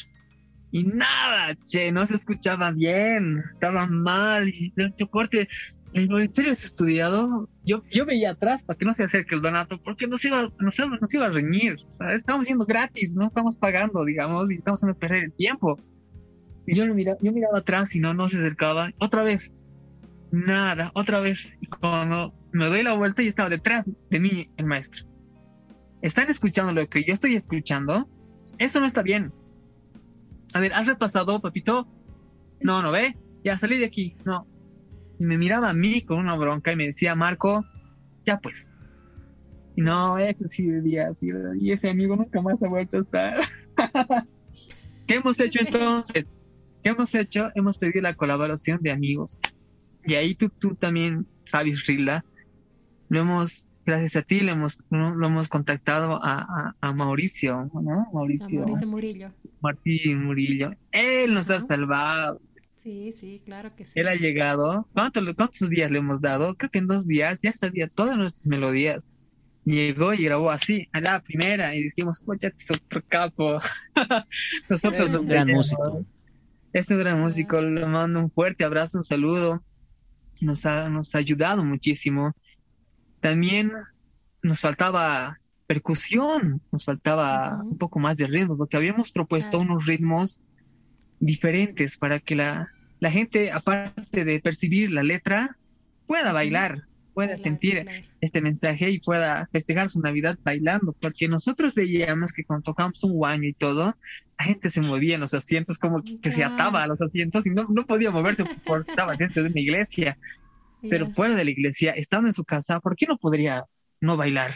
Y nada, che, no se escuchaba bien, estaba mal, y de corte, ¿en serio has estudiado? Yo, yo veía atrás para que no se acerque el Donato, porque nos iba, nos, nos iba a reñir. estamos siendo gratis, no estamos pagando, digamos, y estamos haciendo perder el tiempo. Y yo, miraba, yo miraba atrás y no, no se acercaba. Otra vez, nada, otra vez. Cuando me doy la vuelta y estaba detrás de mí el maestro. ¿Están escuchando lo que yo estoy escuchando? Eso no está bien. A ver, ¿has repasado, papito? No, no ve. Ya salí de aquí. No, y me miraba a mí con una bronca y me decía, Marco, ya pues. No, es sí día así, y ese amigo nunca más ha vuelto a estar. ¿Qué hemos hecho entonces? ¿Qué hemos hecho? Hemos pedido la colaboración de amigos. Y ahí tú, tú también sabes, Rila. Lo hemos, gracias a ti, lo hemos, lo hemos contactado a, a, Mauricio, ¿no? Mauricio. Mauricio Murillo. Martín Murillo. Él nos ha salvado. Sí, sí, claro que sí. Él ha llegado. ¿Cuántos días le hemos dado? Creo que en dos días ya sabía todas nuestras melodías. Llegó y grabó así, a la primera, y dijimos, pocha, es otro capo. Nosotros es un gran músico. Es un gran músico, le mando un fuerte abrazo, un saludo. Nos ha, nos ha ayudado muchísimo. También nos faltaba percusión, nos faltaba un poco más de ritmo, porque habíamos propuesto unos ritmos diferentes para que la, la gente, aparte de percibir la letra, pueda bailar, pueda sentir este mensaje y pueda festejar su Navidad bailando, porque nosotros veíamos que cuando tocábamos un guaño y todo, la gente se movía en los asientos como que se ataba a los asientos y no, no podía moverse porque estaba dentro de una iglesia. Pero fuera de la iglesia, estando en su casa, ¿por qué no podría no bailar?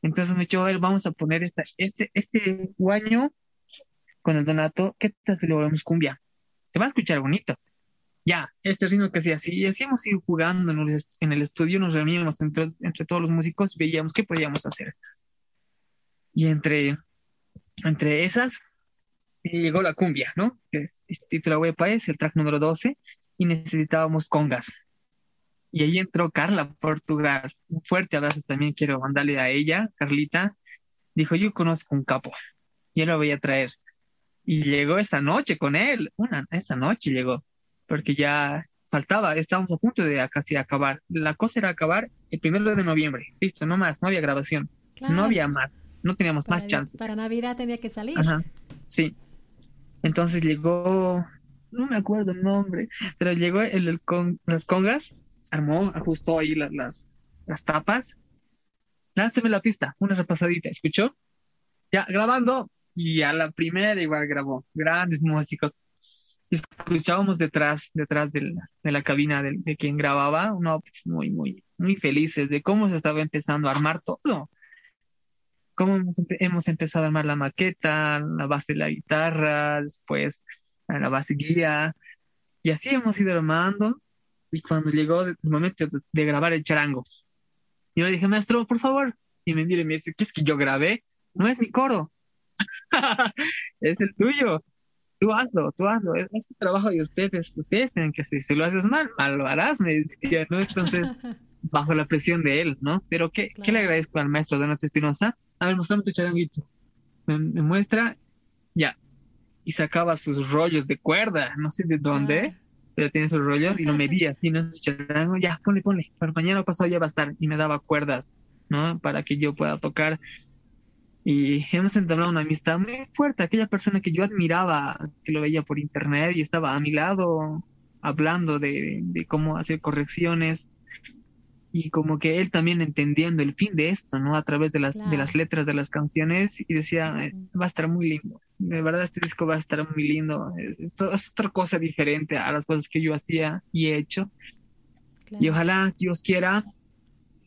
Entonces me dicho, vamos a poner esta, este, este guaño con el Donato, ¿qué tal si lo volvemos cumbia? Se va a escuchar bonito. Ya, este ritmo que hacía así, y así hemos ido jugando en el, estudio, nos reuníamos entre, entre todos los músicos veíamos qué podíamos hacer. Y entre, entre esas llegó la cumbia, ¿no? Que es, es titula Huepa, es el track número 12, y necesitábamos congas. Y ahí entró Carla Portugal. Un fuerte abrazo también quiero mandarle a ella, Carlita. Dijo, yo conozco un capo, yo lo voy a traer. Y llegó esta noche con él, una, esta noche llegó, porque ya faltaba, estábamos a punto de casi acabar. La cosa era acabar el primero de noviembre, listo, no más, no había grabación, no había más, no teníamos más chance. Para Navidad tenía que salir. Ajá, sí. Entonces llegó, no me acuerdo el nombre, pero llegó el, con las congas, armó, ajustó ahí las, las, las tapas. Lánceme la pista, una repasadita, ¿escuchó? Ya, grabando, y a la primera igual grabó grandes músicos. Escuchábamos detrás, detrás de la, cabina de, quien grababa, no, pues muy, muy, muy felices de cómo se estaba empezando a armar todo. Cómo hemos, empezado a armar la maqueta, la base de la guitarra, después la base guía, y así hemos ido armando. Y cuando llegó el momento de, grabar el charango, yo le dije, maestro, por favor, y me mira y me dice, ¿qué es que yo grabé? No es mi coro, es el tuyo. Tú hazlo, tú hazlo. Es, el trabajo de ustedes. Ustedes tienen que hacer. Si lo haces mal, mal lo harás, me decía, ¿no? Entonces, bajo la presión de él, ¿no? Pero ¿qué, ¿qué le agradezco al maestro Donato Espinosa? A ver, mostrame tu charanguito. Me, muestra, ya. Y sacaba sus rollos de cuerda, no sé de dónde, pero tiene sus rollos y lo medía así, ¿no? Su charango, ya, ponle, ponle. Para mañana pasado ya va a estar. Y me daba cuerdas, ¿no? Para que yo pueda tocar y hemos entablado una amistad muy fuerte. Aquella persona que yo admiraba, que lo veía por internet y estaba a mi lado hablando de, cómo hacer correcciones y como que él también entendiendo el fin de esto, ¿no? A través de las, de las letras de las canciones y decía, eh, va a estar muy lindo, de verdad este disco va a estar muy lindo. Es, otra cosa diferente a las cosas que yo hacía y he hecho. Y ojalá Dios quiera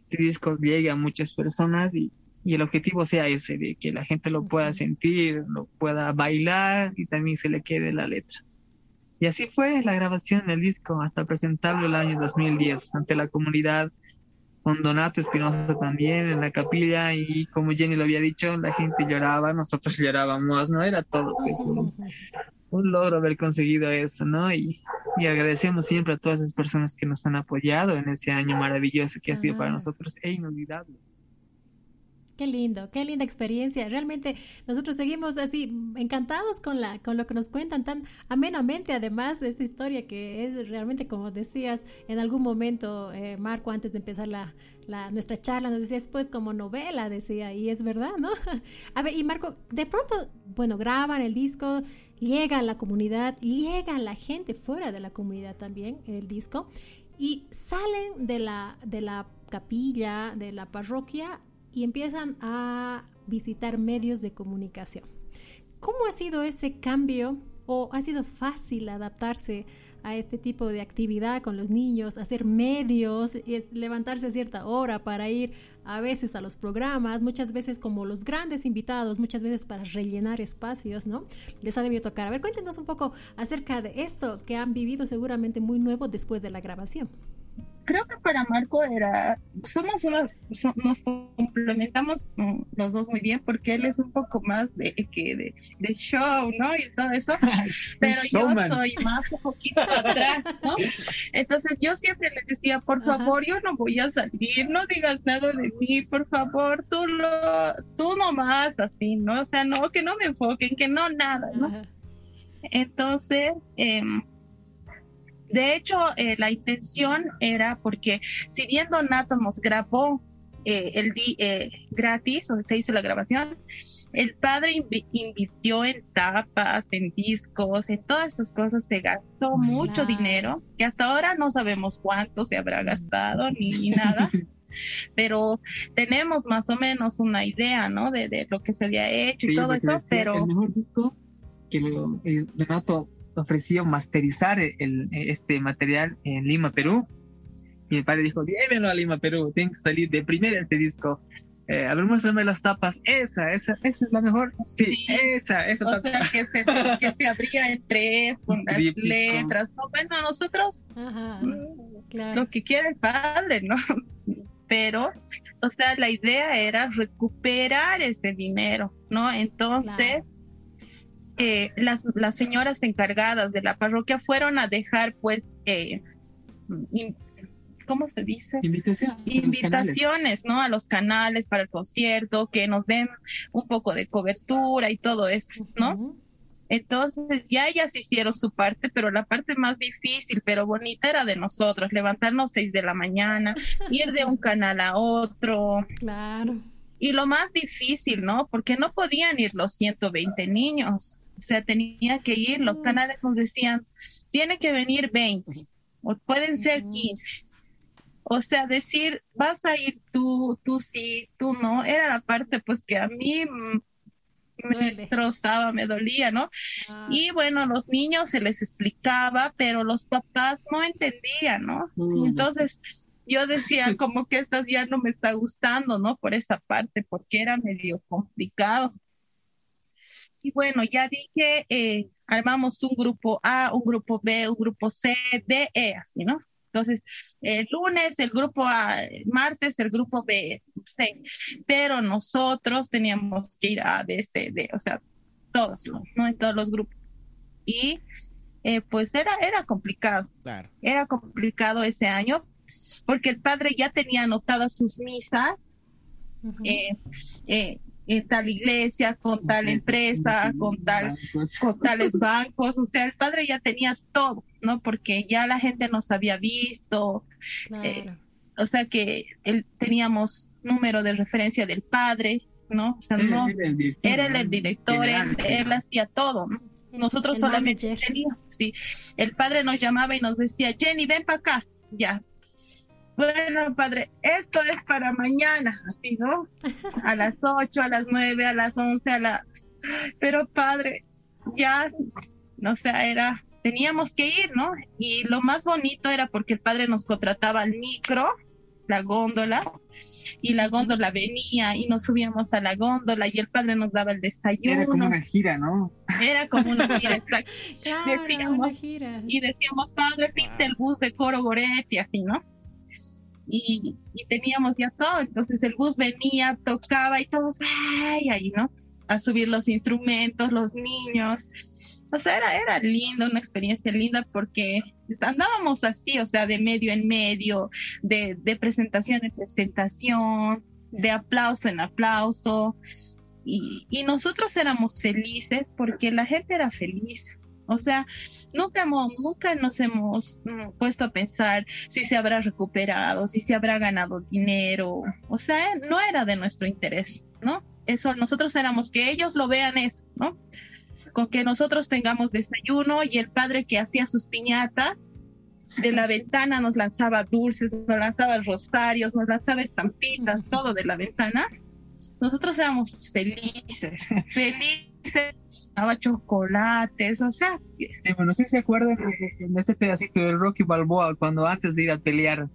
este disco llegue a muchas personas y, y, el objetivo sea ese, de que la gente lo pueda sentir, lo pueda bailar y también se le quede la letra. Y así fue la grabación del disco hasta presentarlo el año 2010 ante la comunidad con Donato Espinosa también en la capilla y como Jenny lo había dicho, la gente lloraba, nosotros llorábamos, ¿no? Era todo pues, un, logro haber conseguido eso, ¿no? Y, y, agradecemos siempre a todas esas personas que nos han apoyado en ese año maravilloso que ha sido para nosotros e inolvidable. Qué lindo, qué linda experiencia. Realmente nosotros seguimos así encantados con la con lo que nos cuentan tan amenamente además de esta historia que es realmente como decías en algún momento eh, Marco antes de empezar la, la, nuestra charla nos decía después como novela decía y es verdad, ¿no? A ver, y Marco, de pronto, bueno, graban el disco, llega a la comunidad, llega a la gente fuera de la comunidad también el disco y salen de la de la capilla, de la parroquia y empiezan a visitar medios de comunicación. ¿Cómo ha sido ese cambio o ha sido fácil adaptarse a este tipo de actividad con los niños, hacer medios, levantarse a cierta hora para ir a veces a los programas, muchas veces como los grandes invitados, muchas veces para rellenar espacios, ¿no? Les ha debido tocar. A ver, cuéntenos un poco acerca de esto que han vivido seguramente muy nuevo después de la grabación creo que para Marco era, somos una, nos complementamos mm, los dos muy bien porque él es un poco más de, que de, show, ¿no? Y todo eso, pero yo soy más un poquito atrás, ¿no? Entonces yo siempre le decía, por favor, yo no voy a salir, no digas nada de mí, por favor, tú lo, tú nomás así, ¿no? O sea, no, que no me enfoquen, que no nada, ¿no? Entonces, eh, de hecho, eh, la intención era porque si bien Donato nos grabó eh, el di eh, gratis, o se hizo la grabación, el padre invirtió en tapas, en discos, en todas estas cosas, se gastó mucho dinero, que hasta ahora no sabemos cuánto se habrá gastado ni, nada. pero tenemos más o menos una idea, ¿no? De, lo que se había hecho y todo eso, pero... El mejor disco que Donato ofreció masterizar el, este material en Lima, Perú. Y el padre dijo, llévenlo a Lima, Perú, tiene que salir de primera este disco. Eh, a ver, muéstrame las tapas. Esa, esa, esa es la mejor. Sí, esa, esa. O sea, que se, que se abría en tres, con las letras. No, bueno, nosotros mm, lo que quiere el padre, ¿no? Pero, o sea, la idea era recuperar ese dinero, ¿no? Entonces, eh, las, las, señoras encargadas de la parroquia fueron a dejar, pues, eh, ¿cómo se dice? Invitaciones. Invitaciones, ¿no? A los canales para el concierto, que nos den un poco de cobertura y todo eso, ¿no? Entonces ya ellas hicieron su parte, pero la parte más difícil, pero bonita era de nosotros, levantarnos seis de la mañana, ir de un canal a otro. Claro. Y lo más difícil, ¿no? Porque no podían ir los 120 niños. O sea, tenía que ir, los canales nos decían, tiene que venir 20, o pueden ser 15. O sea, decir, vas a ir tú, tú sí, tú no, era la parte pues que a mí me trozaba, me dolía, ¿no? Ah. Y bueno, los niños se les explicaba, pero los papás no entendían, ¿no? Entonces, yo decía como que esta ya no me está gustando, ¿no? Por esa parte, porque era medio complicado. Y bueno, ya dije, eh, armamos un grupo A, un grupo B, un grupo C, D, E, así, ¿no? Entonces, el lunes el grupo A, martes el grupo B, C, pero nosotros teníamos que ir a B, C, D, o sea, todos, ¿no? En todos los grupos. Y eh, pues era, era complicado. Claro. Era complicado ese año porque el padre ya tenía anotadas sus misas. eh, eh, en tal iglesia, con tal empresa, con tal, con tales bancos, o sea, el padre ya tenía todo, ¿no? Porque ya la gente nos había visto, eh, o sea que él, teníamos número de referencia del padre, ¿no? O sea, no, era el director, él, hacía todo, Nosotros solamente teníamos, sí, el padre nos llamaba y nos decía, Jenny, ven para acá, ya, bueno, padre, esto es para mañana, así, ¿no? A las 8, a las 9, a las 11, a la... Pero, padre, ya, o sea, era, teníamos que ir, ¿no? Y lo más bonito era porque el padre nos contrataba el micro, la góndola, y la góndola venía y nos subíamos a la góndola y el padre nos daba el desayuno. Era como una gira, ¿no? Era como una gira, exacto. decíamos, una gira. Y decíamos, padre, pinte el bus de Coro Goretti, así, ¿no? Y, y, teníamos ya todo, entonces el bus venía, tocaba y todos, ay, ahí, ¿no? A subir los instrumentos, los niños. O sea, era, era lindo, una experiencia linda porque andábamos así, o sea, de medio en medio, de, de presentación en presentación, de aplauso en aplauso. Y, y, nosotros éramos felices porque la gente era feliz. O sea, nunca, nunca nos hemos mm, puesto a pensar si se habrá recuperado, si se habrá ganado dinero. O sea, no era de nuestro interés, ¿no? Eso, nosotros éramos que ellos lo vean eso, ¿no? con que nosotros tengamos desayuno y el padre que hacía sus piñatas de la ventana nos lanzaba dulces, nos lanzaba rosarios, nos lanzaba estampitas, todo de la ventana. Nosotros éramos felices, felices, daba chocolates, o sea. Sí, bueno, sí se acuerdan en ese pedacito de Rocky Balboa, cuando antes de ir a pelear,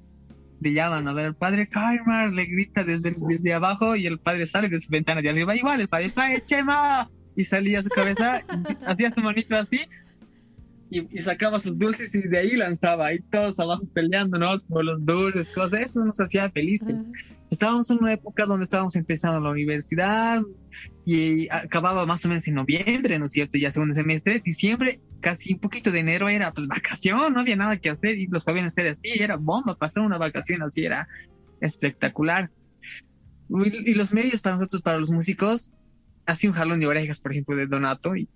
le llaman a ver, el padre Karma le grita desde, desde abajo y el padre sale de su ventana de arriba, igual el padre, padre Chema, y salía su cabeza, hacía su manito así y, sacaba sus dulces y de ahí lanzaba, ahí todos abajo peleándonos por los dulces, cosas, eso nos hacía felices. Estábamos en una época donde estábamos empezando la universidad y acababa más o menos en noviembre, ¿no es cierto? Ya segundo semestre, diciembre, casi un poquito de enero era pues vacación, no había nada que hacer y los jóvenes eran así, era bomba, pasar una vacación así era espectacular. Y, y los medios para nosotros, para los músicos, así un jalón de orejas, por ejemplo, de Donato, y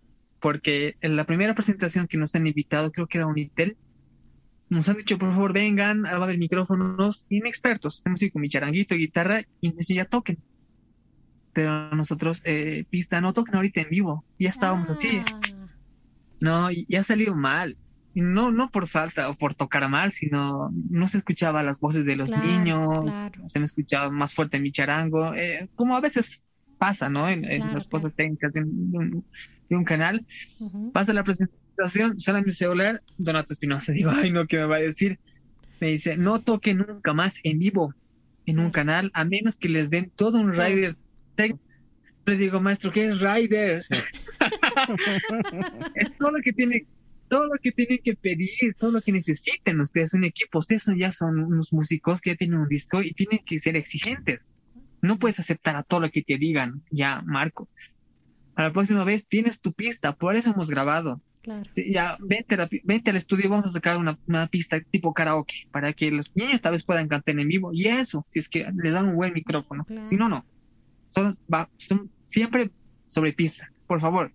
porque en la primera presentación que nos han invitado, creo que era Unitel, nos han dicho, por favor, vengan, va a haber micrófonos inexpertos, músico, mi charanguito, guitarra, y ya toquen. Pero nosotros, eh, pista, no toquen ahorita en vivo, ya estábamos así. Ah. No, y, ha salido mal. No, no por falta o por tocar mal, sino no se escuchaba las voces de los niños, se me escuchaba más fuerte mi charango, eh, como a veces pasa, ¿no? En, las cosas técnicas de un, canal. Pasa la presentación, sale mi celular, Donato Espinosa, digo, ay, no, ¿qué me va a decir? Me dice, no toque nunca más en vivo en un canal, a menos que les den todo un rider técnico. Le digo, maestro, ¿qué es rider? es todo lo que tiene todo lo que tienen que pedir, todo lo que necesiten ustedes, un equipo, ustedes ya son unos músicos que ya tienen un disco y tienen que ser exigentes. No puedes aceptar a todo lo que te digan, ya, Marco. A la próxima vez tienes tu pista, por eso hemos grabado. Claro. ya, vente, vente, al estudio, vamos a sacar una, pista tipo karaoke para que los niños tal vez puedan cantar en vivo. Y eso, si es que les dan un buen micrófono. Si no, no. Son, va, son siempre sobre pista, por favor.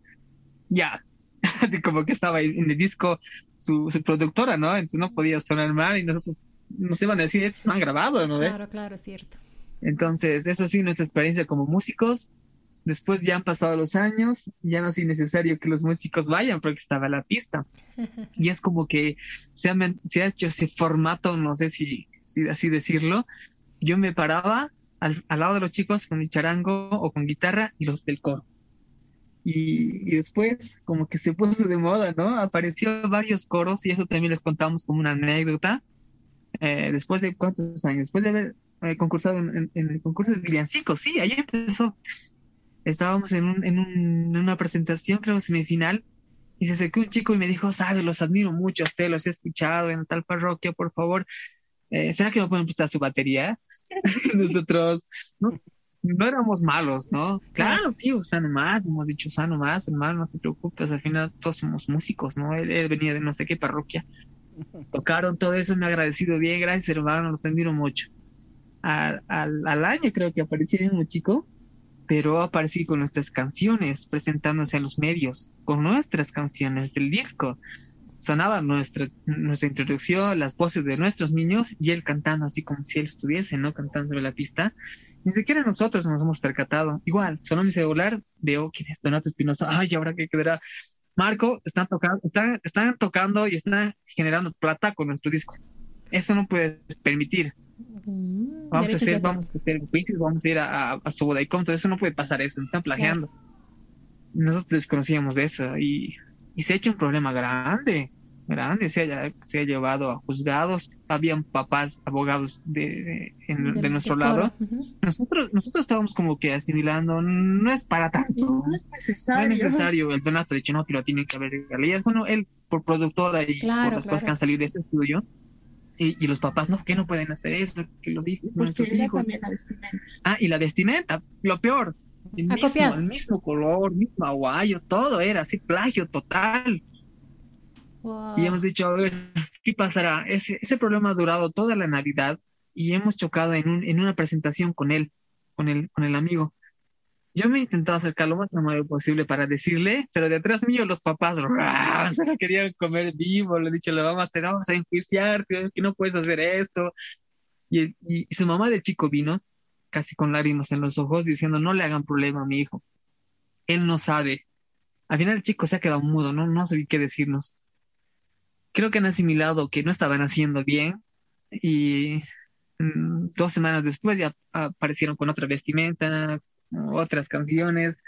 Ya. Como que estaba en el disco su, su, productora, ¿no? Entonces no podía sonar mal y nosotros nos iban a decir, estos no han grabado, ¿no? Claro, claro, es cierto. Entonces, eso sí, nuestra experiencia como músicos. Después ya han pasado los años, ya no es necesario que los músicos vayan porque estaba la pista. Y es como que se ha, se ha hecho ese formato, no sé si, si así decirlo. Yo me paraba al, lado de los chicos con mi charango o con guitarra y los del coro. Y, después como que se puso de moda, ¿no? Apareció varios coros y eso también les contamos como una anécdota. Eh, después de cuántos años, después de haber eh, concursado en, el concurso de villancicos, sí, ahí empezó. Estábamos en, un, en, una presentación, creo, semifinal, y se acercó un chico y me dijo, sabe, los admiro mucho, usted los he escuchado en tal parroquia, por favor, eh, ¿será que me pueden prestar su batería? Nosotros no, no éramos malos, ¿no? Claro, sí, usa más, hemos dicho usa más, hermano, no te preocupes, al final todos somos músicos, ¿no? Él, él venía de no sé qué parroquia. Tocaron todo eso, me ha agradecido bien, gracias hermano, los admiro mucho al, al, año creo que apareció un chico, pero aparecí con nuestras canciones, presentándose a los medios, con nuestras canciones del disco. Sonaba nuestra, nuestra introducción, las voces de nuestros niños y él cantando así como si él estuviese, ¿no? Cantando sobre la pista. Ni siquiera nosotros nos hemos percatado. Igual, sonó mi celular, veo quién es Donato Espinosa. Ay, ahora qué quedará. Marco, están tocando, están, están tocando y están generando plata con nuestro disco. Eso no puede permitir. Mm, vamos, a hacer, vamos a hacer juicios, vamos a ir a, a, su boda y todo eso no puede pasar eso, están plagiando. nosotros desconocíamos de eso y, y se ha hecho un problema grande grande, se ha, se ha llevado a juzgados, habían papás, abogados de, de, nuestro lado. Nosotros nosotros estábamos como que asimilando, no es para tanto, no es necesario. No es necesario, el donato de no, que lo tiene que haber regalías. Bueno, él por productora y por las cosas que han salido de este estudio, y, y, los papás, no, que no pueden hacer eso, que los hijos, nuestros hijos. Ah, y la vestimenta, lo peor, el mismo, el mismo color, mismo aguayo, todo era así, plagio total. Y hemos dicho, a ver, ¿qué pasará? Ese, ese problema ha durado toda la Navidad y hemos chocado en, un, en una presentación con él, con el, con el amigo. Yo me he intentado acercar lo más amable posible para decirle, pero detrás mío los papás se lo querían comer vivo, le he dicho, le vamos a hacer, vamos a enjuiciar, que no puedes hacer esto. Y, su mamá de chico vino, casi con lágrimas en los ojos, diciendo, no le hagan problema a mi hijo. Él no sabe. Al final el chico se ha quedado mudo, no, no sé qué decirnos creo que han asimilado que no estaban haciendo bien y mm, dos semanas después ya aparecieron con otra vestimenta, otras canciones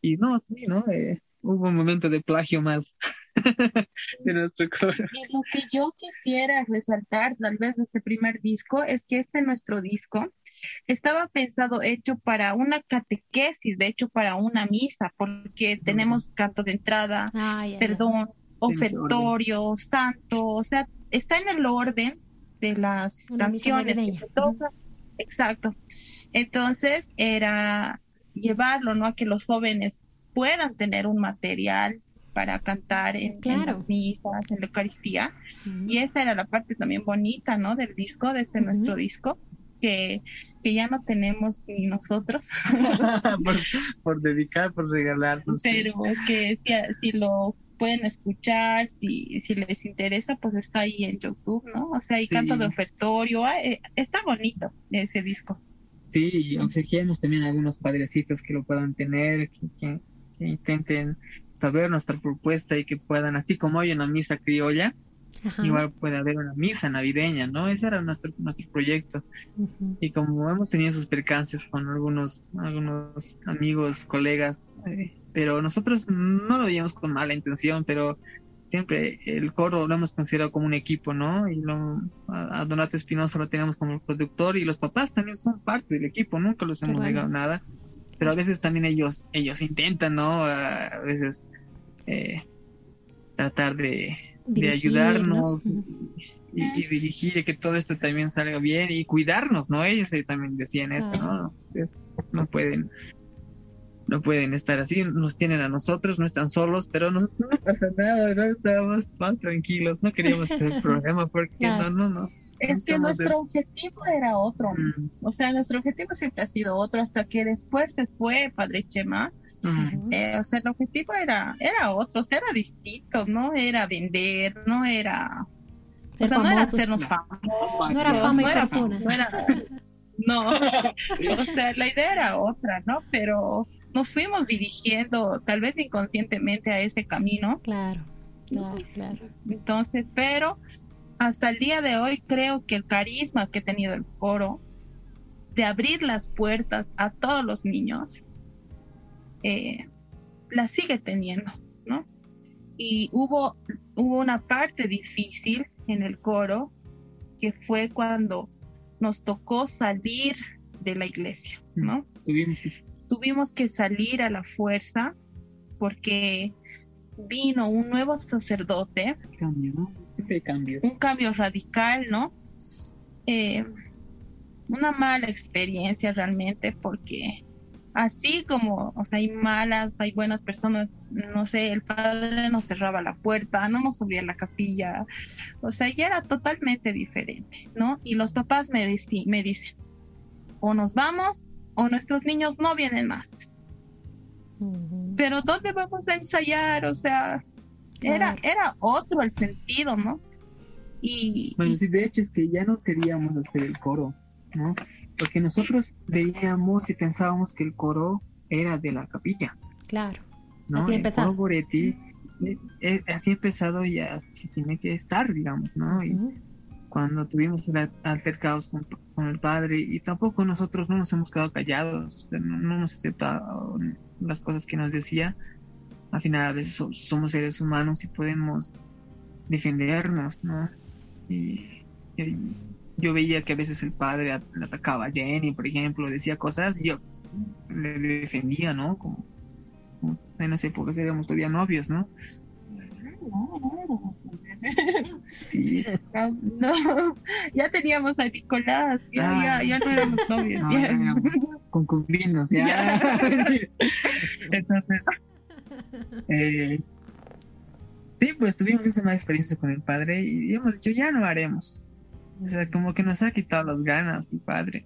y no, sí, ¿no? Eh, hubo un momento de plagio más de nuestro corazón. Y lo que yo quisiera resaltar tal vez de este primer disco es que este nuestro disco estaba pensado, hecho para una catequesis, de hecho para una misa, porque tenemos canto de entrada, perdón, ofertorio, santo, o sea, está en el orden de las canciones. Exacto. Entonces era llevarlo, ¿no? A que los jóvenes puedan tener un material para cantar en, las misas, en la Eucaristía. Y esa era la parte también bonita, ¿no? Del disco, de este nuestro disco, que, que ya no tenemos ni nosotros. por, dedicar, por regalar. Pero que si, si lo pueden escuchar, si, si les interesa, pues está ahí en YouTube, ¿no? O sea, hay canto de ofertorio, ah, eh, está bonito ese disco. Sí, y obsequiamos también a algunos padrecitos que lo puedan tener, que, intenten saber nuestra propuesta y que puedan, así como hay una misa criolla, igual puede haber una misa navideña, ¿no? Ese era nuestro, nuestro proyecto. Y como hemos tenido esos percances con algunos, algunos amigos, colegas, eh, pero nosotros no lo digamos con mala intención, pero siempre el coro lo hemos considerado como un equipo, ¿no? Y lo, a, Donato Espinosa lo tenemos como productor y los papás también son parte del equipo, nunca los hemos negado nada, pero a veces también ellos, ellos intentan, ¿no? A, veces eh, tratar de, ayudarnos y, dirigir y que todo esto también salga bien y cuidarnos, ¿no? Ellos también decían eso, ¿no? no pueden no pueden estar así, nos tienen a nosotros, no están solos, pero nosotros no pasa nada, no estábamos más tranquilos, no queríamos hacer problema porque no, no, no. Es que nuestro objetivo era otro, mm. o sea, nuestro objetivo siempre ha sido otro hasta que después se fue Padre Chema, eh, o sea, el objetivo era, era otro, era distinto, no era vender, no era, o sea, no era hacernos famosos, no era fama y fortuna. no, era, no, o sea, la idea era otra, ¿no? Pero nos fuimos dirigiendo tal vez inconscientemente a ese camino. Claro, claro, claro. Entonces, pero hasta el día de hoy creo que el carisma que ha tenido el coro de abrir las puertas a todos los niños, eh, la sigue teniendo, ¿no? Y hubo, hubo una parte difícil en el coro que fue cuando nos tocó salir de la iglesia, ¿no? Tuvimos tuvimos que salir a la fuerza porque vino un nuevo sacerdote. Cambio, ¿no? Un cambio radical, ¿no? Eh, una mala experiencia realmente porque así como, o sea, hay malas, hay buenas personas, no sé, el padre nos cerraba la puerta, no nos abría la capilla, o sea, ya era totalmente diferente, ¿no? Y los papás me, me dicen, o nos vamos o nuestros niños no vienen más. Pero ¿dónde vamos a ensayar? O sea, era, era otro el sentido, ¿no? Y, bueno, sí, de hecho es que ya no queríamos hacer el coro, ¿no? Porque nosotros veíamos y pensábamos que el coro era de la capilla. Claro. ¿no? Así empezado. Goretti, eh, eh, así empezado y así tiene que estar, digamos, ¿no? Y, cuando tuvimos altercados con, con, el padre y tampoco nosotros no nos hemos quedado callados, no, hemos aceptado las cosas que nos decía, al final a veces somos seres humanos y podemos defendernos, ¿no? Y, yo veía que a veces el padre atacaba a Jenny, por ejemplo, decía cosas y yo pues, le defendía, ¿no? Como, en esa época seríamos todavía novios, ¿no? No, no Sí. No, ya teníamos a Nicolás, ya, ya, no éramos novios. ya. concubinos, ya. Entonces, eh, sí, pues tuvimos esa mala experiencia con el padre y hemos dicho, ya no haremos. O sea, como que nos ha quitado las ganas el padre.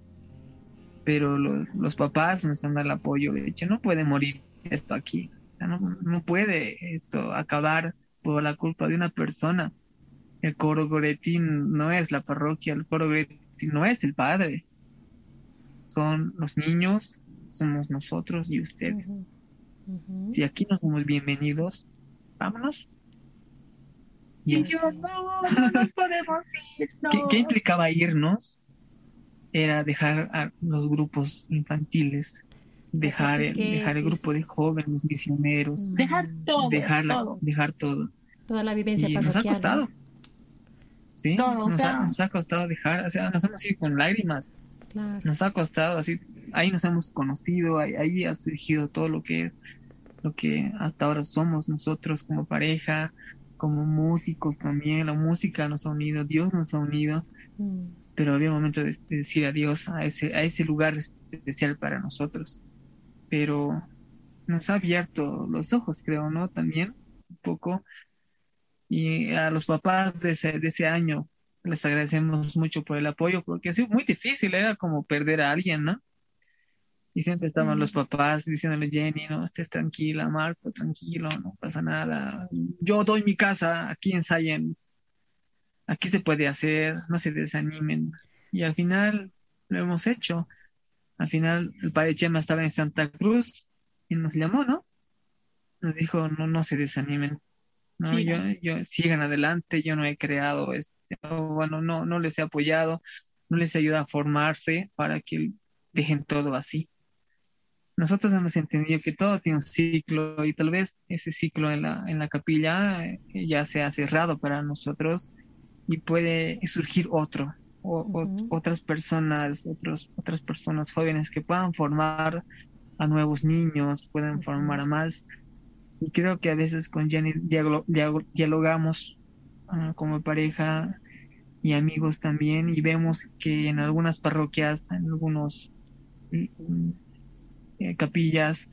Pero los papás nos están dando el apoyo. De hecho, no puede morir esto aquí. O sea, no, no puede esto acabar por la culpa de una persona. El coro Goretti no es la parroquia, el coro Goretti no es el padre. Son los niños, somos nosotros y ustedes. Si aquí no somos bienvenidos, vámonos. Y yo, no, no nos podemos ir. ¿Qué, implicaba irnos? Era dejar a los grupos infantiles, dejar el, dejar el grupo de jóvenes misioneros, dejar todo, dejar, dejar todo. Toda la vivencia y Nos ha costado. Sí, nos, ha, nos, ha, costado dejar, o sea, nos hemos ido con lágrimas. Nos ha costado, así, ahí nos hemos conocido, ahí, ahí ha surgido todo lo que lo que hasta ahora somos nosotros como pareja, como músicos también, la música nos ha unido, Dios nos ha unido, mm. pero había un momento de, decir adiós a ese, a ese lugar especial para nosotros. Pero nos ha abierto los ojos, creo, ¿no? También un poco. Y a los papás de ese, de ese año les agradecemos mucho por el apoyo, porque ha sido muy difícil, era como perder a alguien, ¿no? Y siempre estaban los papás diciéndole, Jenny, no, estés tranquila, Marco, tranquilo, no pasa nada. Yo doy mi casa, aquí ensayen, aquí se puede hacer, no se desanimen. Y al final lo hemos hecho. Al final el padre Chema estaba en Santa Cruz y nos llamó, ¿no? Nos dijo, no, no se desanimen. No, yo, yo sigan adelante, yo no he creado este, bueno, no, no les he apoyado, no les he ayudado a formarse para que dejen todo así nosotros hemos entendido que todo tiene un ciclo y tal vez ese ciclo en la, en la capilla ya se ha cerrado para nosotros y puede surgir otro, o, otras personas, otros, otras personas jóvenes que puedan formar a nuevos niños, pueden formar a más. Y creo que a veces con Jenny dialogamos ah, como pareja y amigos también y vemos que en algunas parroquias, en algunos mm, eh, capillas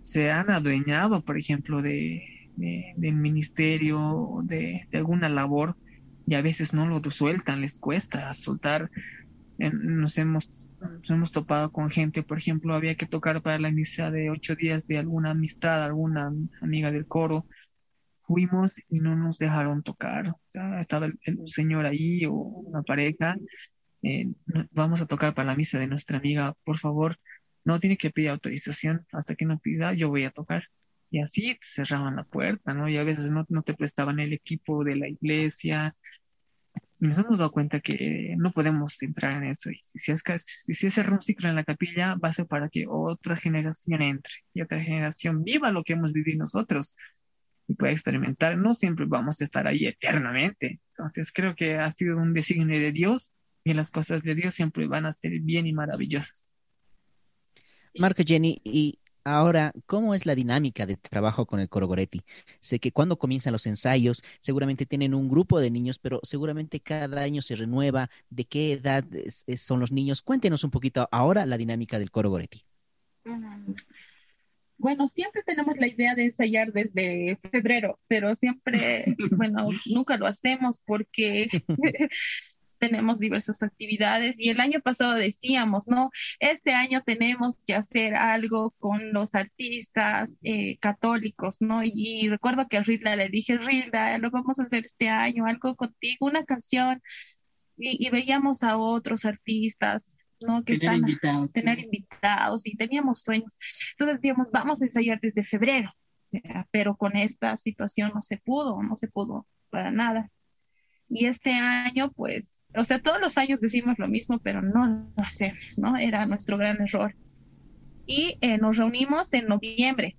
se han adueñado, por ejemplo, de, del ministerio, de, de, alguna labor, y a veces no lo sueltan, les cuesta soltar. nos hemos nos hemos topado con gente, por ejemplo, había que tocar para la misa de ocho días de alguna amistad, alguna amiga del coro. Fuimos y no nos dejaron tocar. O sea, estaba el, señor ahí o una pareja. Eh, vamos a tocar para la misa de nuestra amiga, por favor, no tiene que pedir autorización, hasta que no pida, yo voy a tocar. Y así cerraban la puerta, ¿no? Y a veces no, te prestaban el equipo de la iglesia. Nos hemos dado cuenta que no podemos entrar en eso. Y si, es, si, si es un ciclo en la capilla, va a ser para que otra generación entre y otra generación viva lo que hemos vivido nosotros y pueda experimentar. No siempre vamos a estar ahí eternamente. Entonces creo que ha sido un designio de Dios y las cosas de Dios siempre van a ser bien y maravillosas. Marco Jenny, y ahora, ¿cómo es la dinámica de trabajo con el Coro Goretti? Sé que cuando comienzan los ensayos, seguramente tienen un grupo de niños, pero seguramente cada año se renueva. ¿De qué edad son los niños? Cuéntenos un poquito ahora la dinámica del Coro Goretti. Mm, bueno, siempre tenemos la idea de ensayar desde febrero, pero siempre, bueno, nunca lo hacemos porque tenemos diversas actividades y el año pasado decíamos, ¿no? Este año tenemos que hacer algo con los artistas eh, católicos, ¿no? Y, recuerdo que a Rilda le dije, Rilda, lo vamos a hacer este año, algo contigo, una canción. Y, veíamos a otros artistas, ¿no? Que tener están invitados, tener invitados y teníamos sueños. Entonces decíamos, vamos a ensayar desde febrero, pero con esta situación no se pudo, no se pudo para nada. Y este año, pues, o sea, todos los años decimos lo mismo, pero no lo hacemos, ¿no? Era nuestro gran error. Y eh, nos reunimos en noviembre.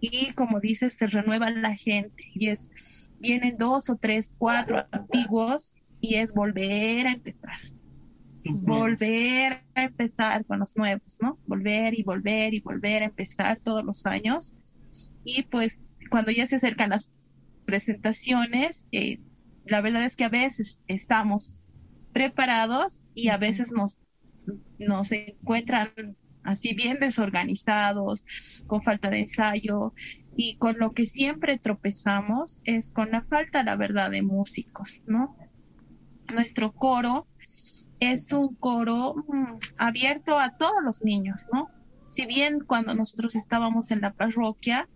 y como dices, se renueva la gente y es, vienen dos o tres, cuatro antiguos y es volver a empezar. Volver a empezar con los nuevos, ¿no? Volver y volver y volver a empezar todos los años. Y pues cuando ya se acercan las presentaciones, eh, la verdad es que a veces estamos preparados y a veces nos, nos encuentran así bien desorganizados, con falta de ensayo y con lo que siempre tropezamos es con la falta, la verdad, de músicos, ¿no? Nuestro coro es un coro mm, abierto a todos los niños, ¿no? Si bien cuando nosotros estábamos en la parroquia,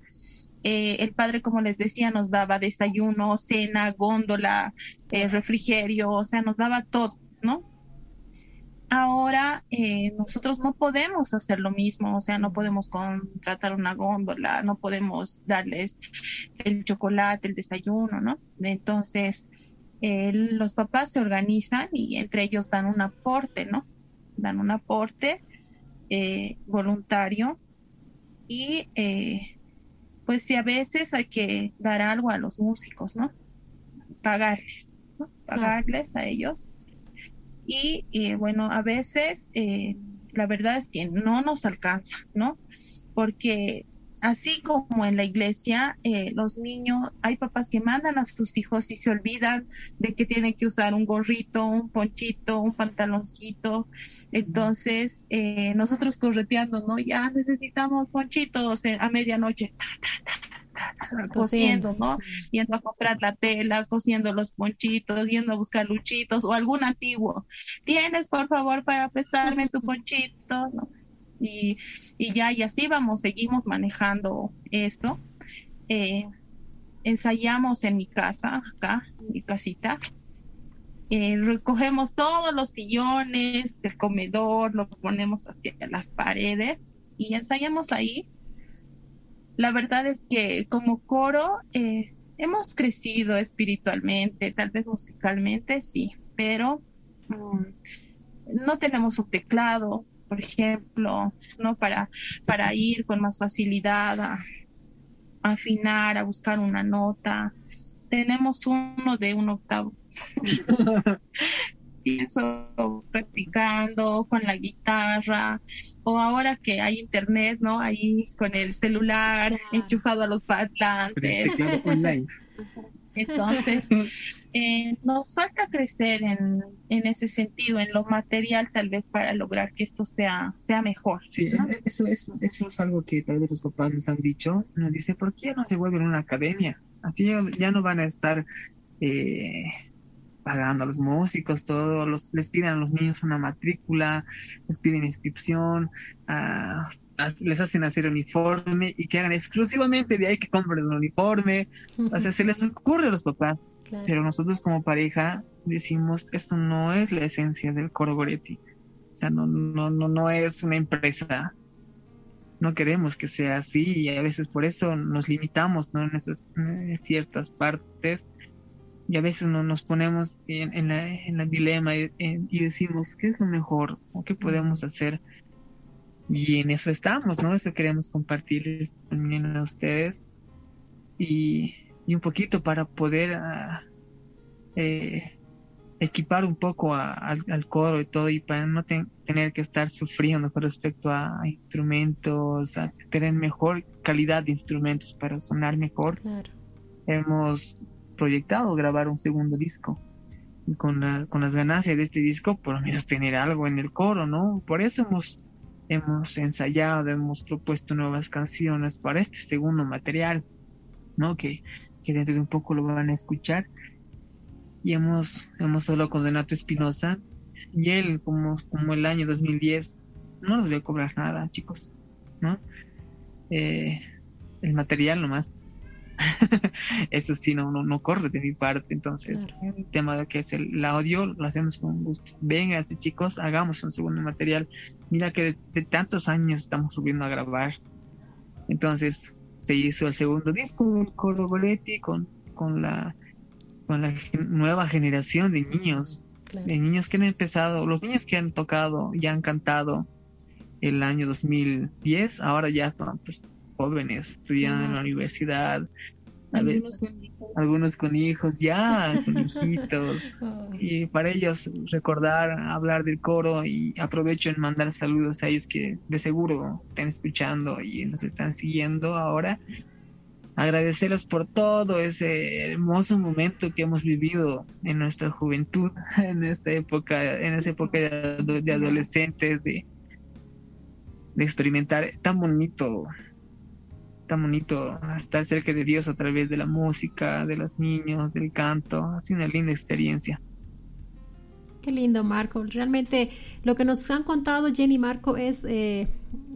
eh, el padre, como les decía, nos daba desayuno, cena, góndola, eh, refrigerio, o sea, nos daba todo, ¿no? Ahora eh, nosotros no podemos hacer lo mismo, o sea, no podemos contratar una góndola, no podemos darles el chocolate, el desayuno, ¿no? Entonces, los papás se organizan y entre ellos dan un aporte, ¿no? Dan un aporte voluntario y pues sí, a veces hay que dar algo a los músicos, ¿no? Pagarles, ¿no? Pagarles a ellos. Y, bueno, a veces eh, la verdad es que no nos alcanza, ¿no? Porque así como en la iglesia, eh, los niños, hay papás que mandan a sus hijos y se olvidan de que tienen que usar un gorrito, un ponchito, un pantaloncito. Entonces, eh, nosotros correteando, ¿no? Ya necesitamos ponchitos a medianoche. cosiendo, ¿no? Yendo a comprar la tela, cosiendo los ponchitos, yendo a buscar luchitos o algún antiguo. ¿Tienes, por favor, para prestarme tu ponchito? ¿no? Y, ya, y así vamos, seguimos manejando esto. Eh, ensayamos en mi casa, acá, en mi casita. Eh, recogemos todos los sillones del comedor, lo ponemos hacia las paredes y ensayamos ahí. La verdad es que como coro eh, hemos crecido espiritualmente, tal vez musicalmente, sí, pero mm, no tenemos un teclado, por ejemplo, ¿no? Para, para ir con más facilidad a, afinar, a buscar una nota. Tenemos uno de un octavo. y eso practicando con la guitarra o ahora que hay internet, ¿no? Ahí con el celular enchufado a los parlantes. Entonces, eh, nos falta crecer en, en, ese sentido, en lo material tal vez para lograr que esto sea, sea mejor. Sí, e-, eso, eso, eso es algo que tal vez los papás nos han dicho. Nos dice, ¿por qué no se vuelven una academia? Así ya no van a estar eh, pagando a los músicos, todo, los, les piden a los niños una matrícula, les piden inscripción, uh, les hacen hacer uniforme y que hagan exclusivamente de ahí que compren un uniforme. O sea, se les ocurre a los papás. Pero nosotros como pareja decimos, esto no es la esencia del coro Goretti. O sea, no, no, no, no es una empresa. No queremos que sea así y a veces por eso nos limitamos ¿no? en esas ciertas partes y a veces no, nos ponemos en, en, la, en el dilema y, y, decimos, ¿qué es lo mejor? ¿O qué podemos hacer? Y en eso estamos, ¿no? Eso queremos compartirles también a ustedes. Y, y un poquito para poder uh, eh, equipar un poco a, al, coro y todo, y para no tener que estar sufriendo con respecto a, instrumentos, a tener mejor calidad de instrumentos para sonar mejor. Claro. Hemos proyectado grabar un segundo disco. Y con, la, con las ganancias de este disco, por lo menos tener algo en el coro, ¿no? Por eso hemos hemos ensayado, hemos propuesto nuevas canciones para este segundo material, ¿no? Que, que dentro de un poco lo van a escuchar. Y hemos, hemos hablado con Donato Espinosa y él, como, como el año 2010, no nos voy a cobrar nada, chicos, ¿no? Eh, el material nomás. Eso sí, no, no, corre de mi parte. Entonces, el tema de que es el, audio lo hacemos con gusto. Vengan, chicos, hagamos un segundo material. Mira que de, tantos años estamos subiendo a grabar. Entonces, se hizo el segundo disco del Coro Goletti con, con, la, con la nueva generación de niños. De niños que han empezado, los niños que han tocado y han cantado el año 2010, ahora ya están pues, jóvenes estudiando en la universidad, algunos con hijos. Algunos con hijos, ya, con hijitos. y para ellos recordar, hablar del coro y aprovecho en mandar saludos a ellos que de seguro están escuchando y nos están siguiendo ahora. Agradecerles por todo ese hermoso momento que hemos vivido en nuestra juventud, en esta época, en esa época de, adolescentes, de, de experimentar tan bonito bonito estar cerca de Dios a través de la música, de los niños, del canto. Ha una linda experiencia. Qué lindo, Marco. Realmente lo que nos han contado Jenny y Marco es eh,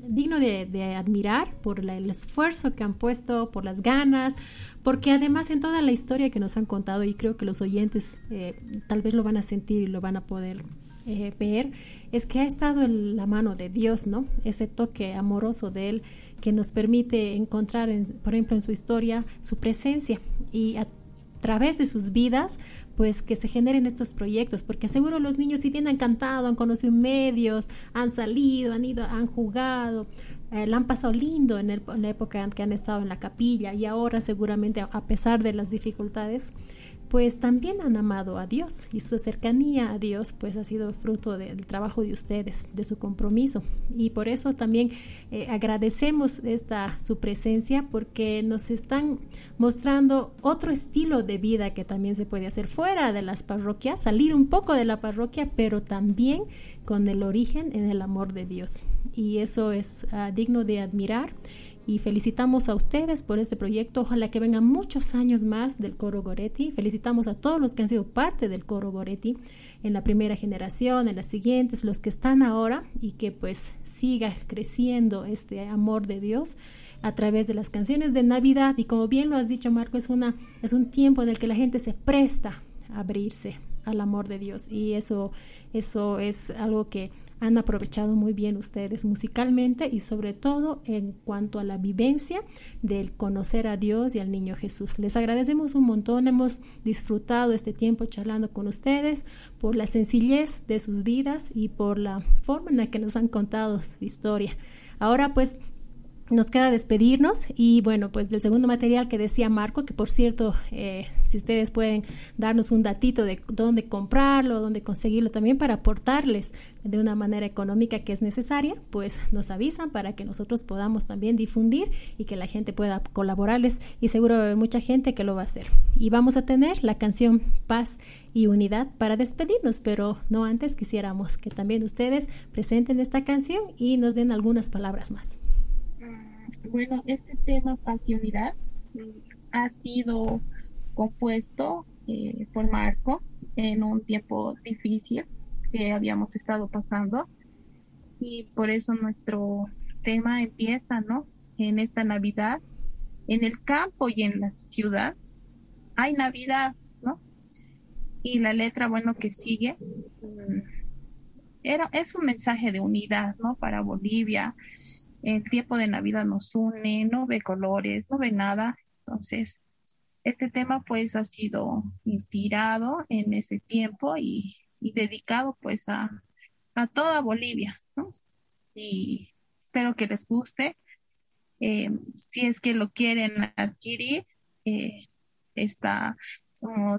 digno de, admirar por el esfuerzo que han puesto, por las ganas, porque además en toda la historia que nos han contado, y creo que los oyentes eh, tal vez lo van a sentir y lo van a poder eh, ver, es que ha estado en la mano de Dios, ¿no? Ese toque amoroso de Él que nos permite encontrar, por ejemplo, en su historia, su presencia y a través de sus vidas, pues que se generen estos proyectos, porque seguro los niños si bien han cantado, han conocido medios, han salido, han ido, han jugado, eh, la han pasado lindo en, en, la época en que han estado en la capilla y ahora seguramente a pesar de las dificultades, pues también han amado a Dios y su cercanía a Dios pues ha sido fruto del trabajo de ustedes, de su compromiso. Y por eso también eh, agradecemos esta su presencia porque nos están mostrando otro estilo de vida que también se puede hacer fuera de las parroquias, salir un poco de la parroquia pero también con el origen en el amor de Dios. Y eso es ah, digno de admirar y felicitamos a ustedes por este proyecto. Ojalá que vengan muchos años más del coro Goretti. Felicitamos a todos los que han sido parte del coro Goretti en la primera generación, en las siguientes, los que están ahora y que pues siga creciendo este amor de Dios a través de las canciones de Navidad y como bien lo has dicho Marco es una es un tiempo en el que la gente se presta a abrirse al amor de Dios y eso eso es algo que han aprovechado muy bien ustedes musicalmente y sobre todo en cuanto a la vivencia del conocer a Dios y al niño Jesús. Les agradecemos un montón, hemos disfrutado este tiempo charlando con ustedes por la sencillez de sus vidas y por la forma en la que nos han contado su historia. Ahora pues nos queda despedirnos y bueno, pues del segundo material que decía Marco, que por cierto, eh, si ustedes pueden darnos un datito de dónde comprarlo, dónde conseguirlo también para aportarles de una manera económica que es necesaria, pues nos avisan para que nosotros podamos también difundir y que la gente pueda colaborarles y seguro va a haber mucha gente que lo va a hacer. Y vamos a tener la canción Paz y Unidad para despedirnos, pero no antes quisiéramos que también ustedes presenten esta canción y nos den algunas palabras más. Bueno, este tema pasionidad ha sido compuesto eh, por Marco en un tiempo difícil que habíamos estado pasando y por eso nuestro tema empieza, ¿no? En esta Navidad, en el campo y en la ciudad, hay Navidad, ¿no? Y la letra, bueno, que sigue, mm, era, es un mensaje de unidad, ¿no? Para Bolivia, el tiempo de Navidad nos une, no ve colores, no ve nada. Entonces, este tema pues ha sido inspirado en ese tiempo y, dedicado pues a, toda Bolivia, ¿no? Y espero que les guste. Eh, si es que lo quieren adquirir, eh, está,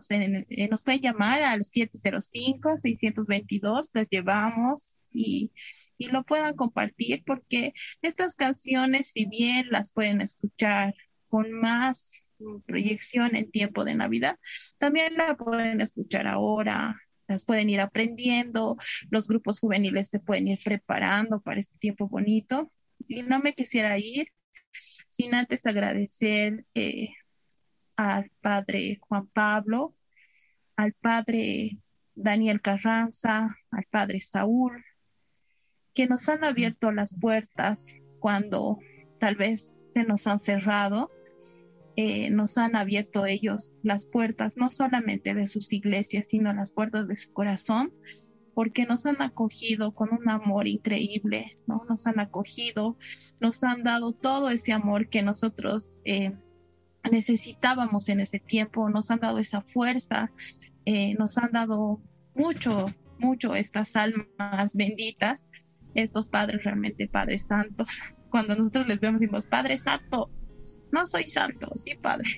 eh, nos pueden llamar al 705-622, los llevamos y y lo puedan compartir porque estas canciones, si bien las pueden escuchar con más proyección en tiempo de Navidad, también la pueden escuchar ahora, las pueden ir aprendiendo, los grupos juveniles se pueden ir preparando para este tiempo bonito. Y no me quisiera ir sin antes agradecer eh, al padre Juan Pablo, al padre Daniel Carranza, al padre Saúl, que nos han abierto las puertas cuando tal vez se nos han cerrado. Eh, nos han abierto ellos las puertas, no solamente de sus iglesias, sino las puertas de su corazón, porque nos han acogido con un amor increíble, ¿no? Nos han acogido, nos han dado todo ese amor que nosotros eh, necesitábamos en ese tiempo, nos han dado esa fuerza, eh, nos han dado mucho, mucho estas almas benditas estos padres realmente padres santos. cuando nosotros les vemos decimos, Padre Santo, no soy santo, sí, Padre.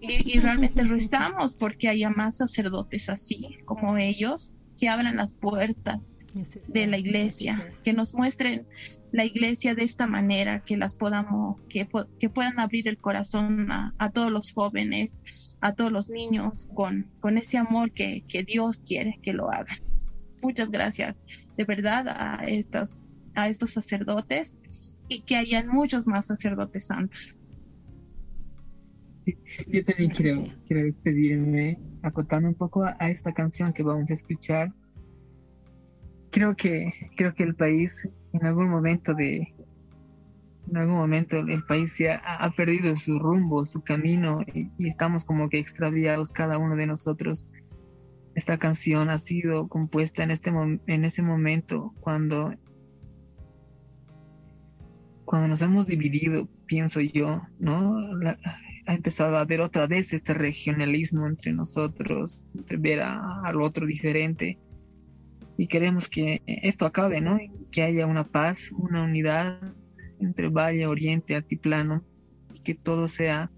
Y, y realmente rezamos porque haya más sacerdotes así como ellos que abran las puertas de la iglesia, que nos muestren la iglesia de esta manera, que las podamos, que, que puedan abrir el corazón a, todos los jóvenes, a todos los niños, con, con ese amor que, que Dios quiere que lo hagan. Muchas gracias de verdad a, estas, a estos sacerdotes y que hayan muchos más sacerdotes santos. yo también quiero, quiero despedirme acotando un poco a, esta canción que vamos a escuchar creo que creo que el país en algún momento de en algún momento el país ha, ha perdido su rumbo, su camino y, estamos como que extraviados cada uno de nosotros. Esta canción ha sido compuesta en este en ese momento cuando cuando nos hemos dividido, pienso yo, ¿no? ha empezado a haber otra vez este regionalismo entre nosotros, ver al otro diferente y queremos que esto acabe, ¿no? Que haya una paz, una unidad entre Valle, Oriente, Altiplano, y que todo sea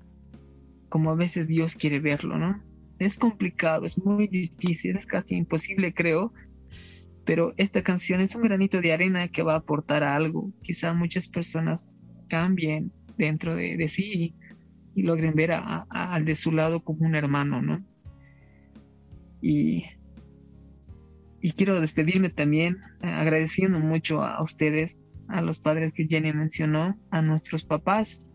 como a veces Dios quiere verlo, ¿no? Es complicado, es muy difícil, es casi imposible, creo, pero esta canción es un granito de arena que va a aportar algo. Quizá muchas personas cambien dentro de, sí y, logren ver al de su lado como un hermano, ¿no? Y y quiero despedirme también eh, agradeciendo mucho a ustedes, a los padres que Jenny mencionó, a nuestros papás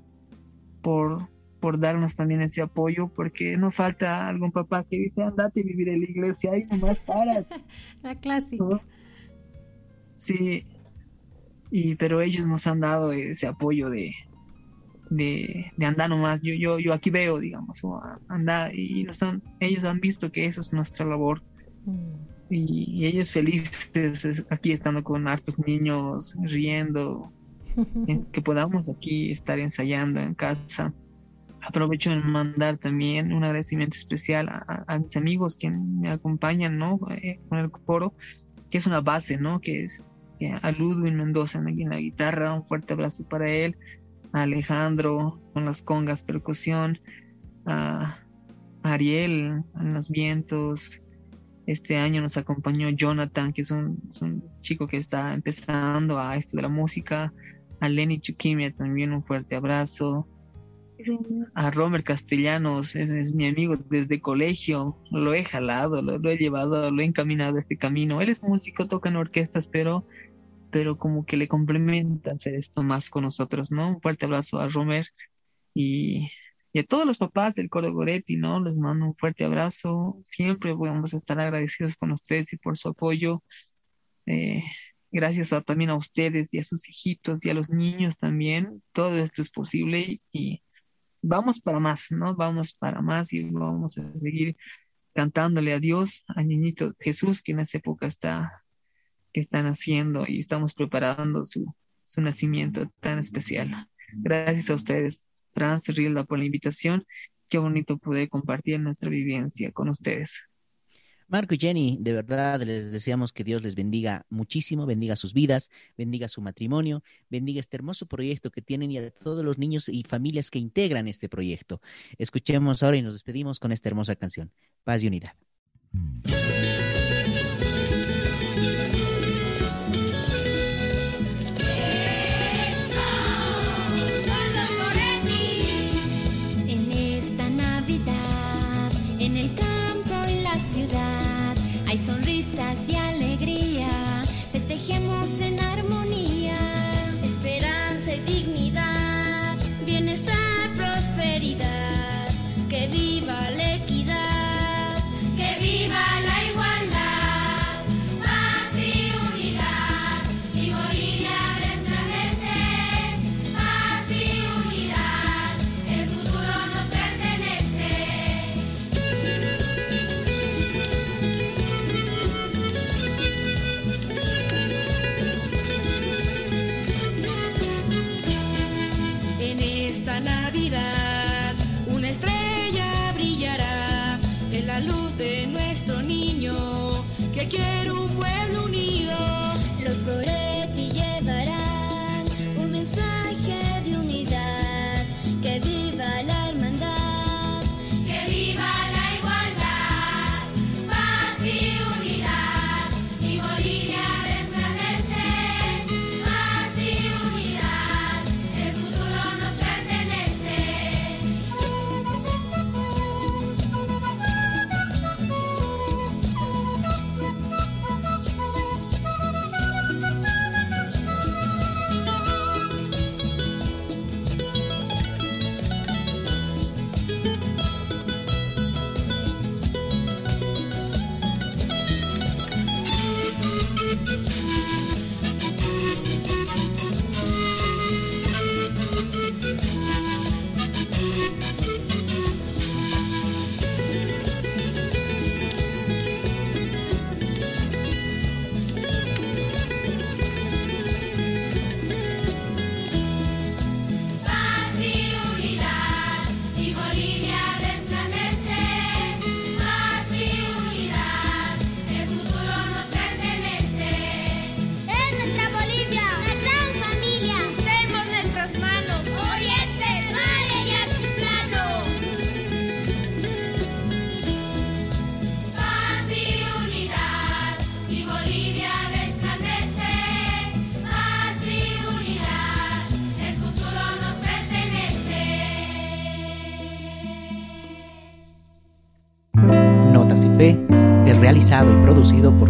por, por darnos también ese apoyo, porque no falta algún papá que dice, andate a vivir en la iglesia, ahí nomás para. la clásica. Sí, y, pero ellos nos han dado ese apoyo de, de, de, andar nomás, yo, yo, yo aquí veo, digamos, andar, y nos han, ellos han visto que esa es nuestra labor. Mm y, ellos felices aquí estando con hartos niños, riendo, que podamos aquí estar ensayando en casa. Aprovecho en mandar también un agradecimiento especial a, mis amigos que me acompañan, ¿no? Eh, con el coro, que es una base, ¿no? Que es a Ludwig Mendoza en la guitarra, un fuerte abrazo para él, a Alejandro con las congas, percusión, a Ariel en los vientos, este año nos acompañó Jonathan, que es un, chico que está empezando a esto de la música. A Lenny Chukimia también un fuerte abrazo. A Romer Castellanos, es, mi amigo desde colegio. Lo he jalado, lo, he llevado, lo he encaminado a este camino. Él es músico, toca en orquestas, pero, pero como que le complementa hacer esto más con nosotros, ¿no? Un fuerte abrazo a Romer y a todos los papás del Coro Goretti, ¿no? Les mando un fuerte abrazo. Siempre vamos a estar agradecidos con ustedes y por su apoyo. Eh, gracias también a ustedes y a sus hijitos y a los niños también. Todo esto es posible y vamos para más, ¿no? Vamos para más y vamos a seguir cantándole a Dios, a Niñito Jesús, que en esa época está, que están haciendo y estamos preparando su, su nacimiento tan especial. Gracias a ustedes. Franz, Rilda, por la invitación. Qué bonito poder compartir nuestra vivencia con ustedes. Marco y Jenny, de verdad les deseamos que Dios les bendiga muchísimo, bendiga sus vidas, bendiga su matrimonio, bendiga este hermoso proyecto que tienen y a todos los niños y familias que integran este proyecto. Escuchemos ahora y nos despedimos con esta hermosa canción, Paz y Unidad. Realizado y producido por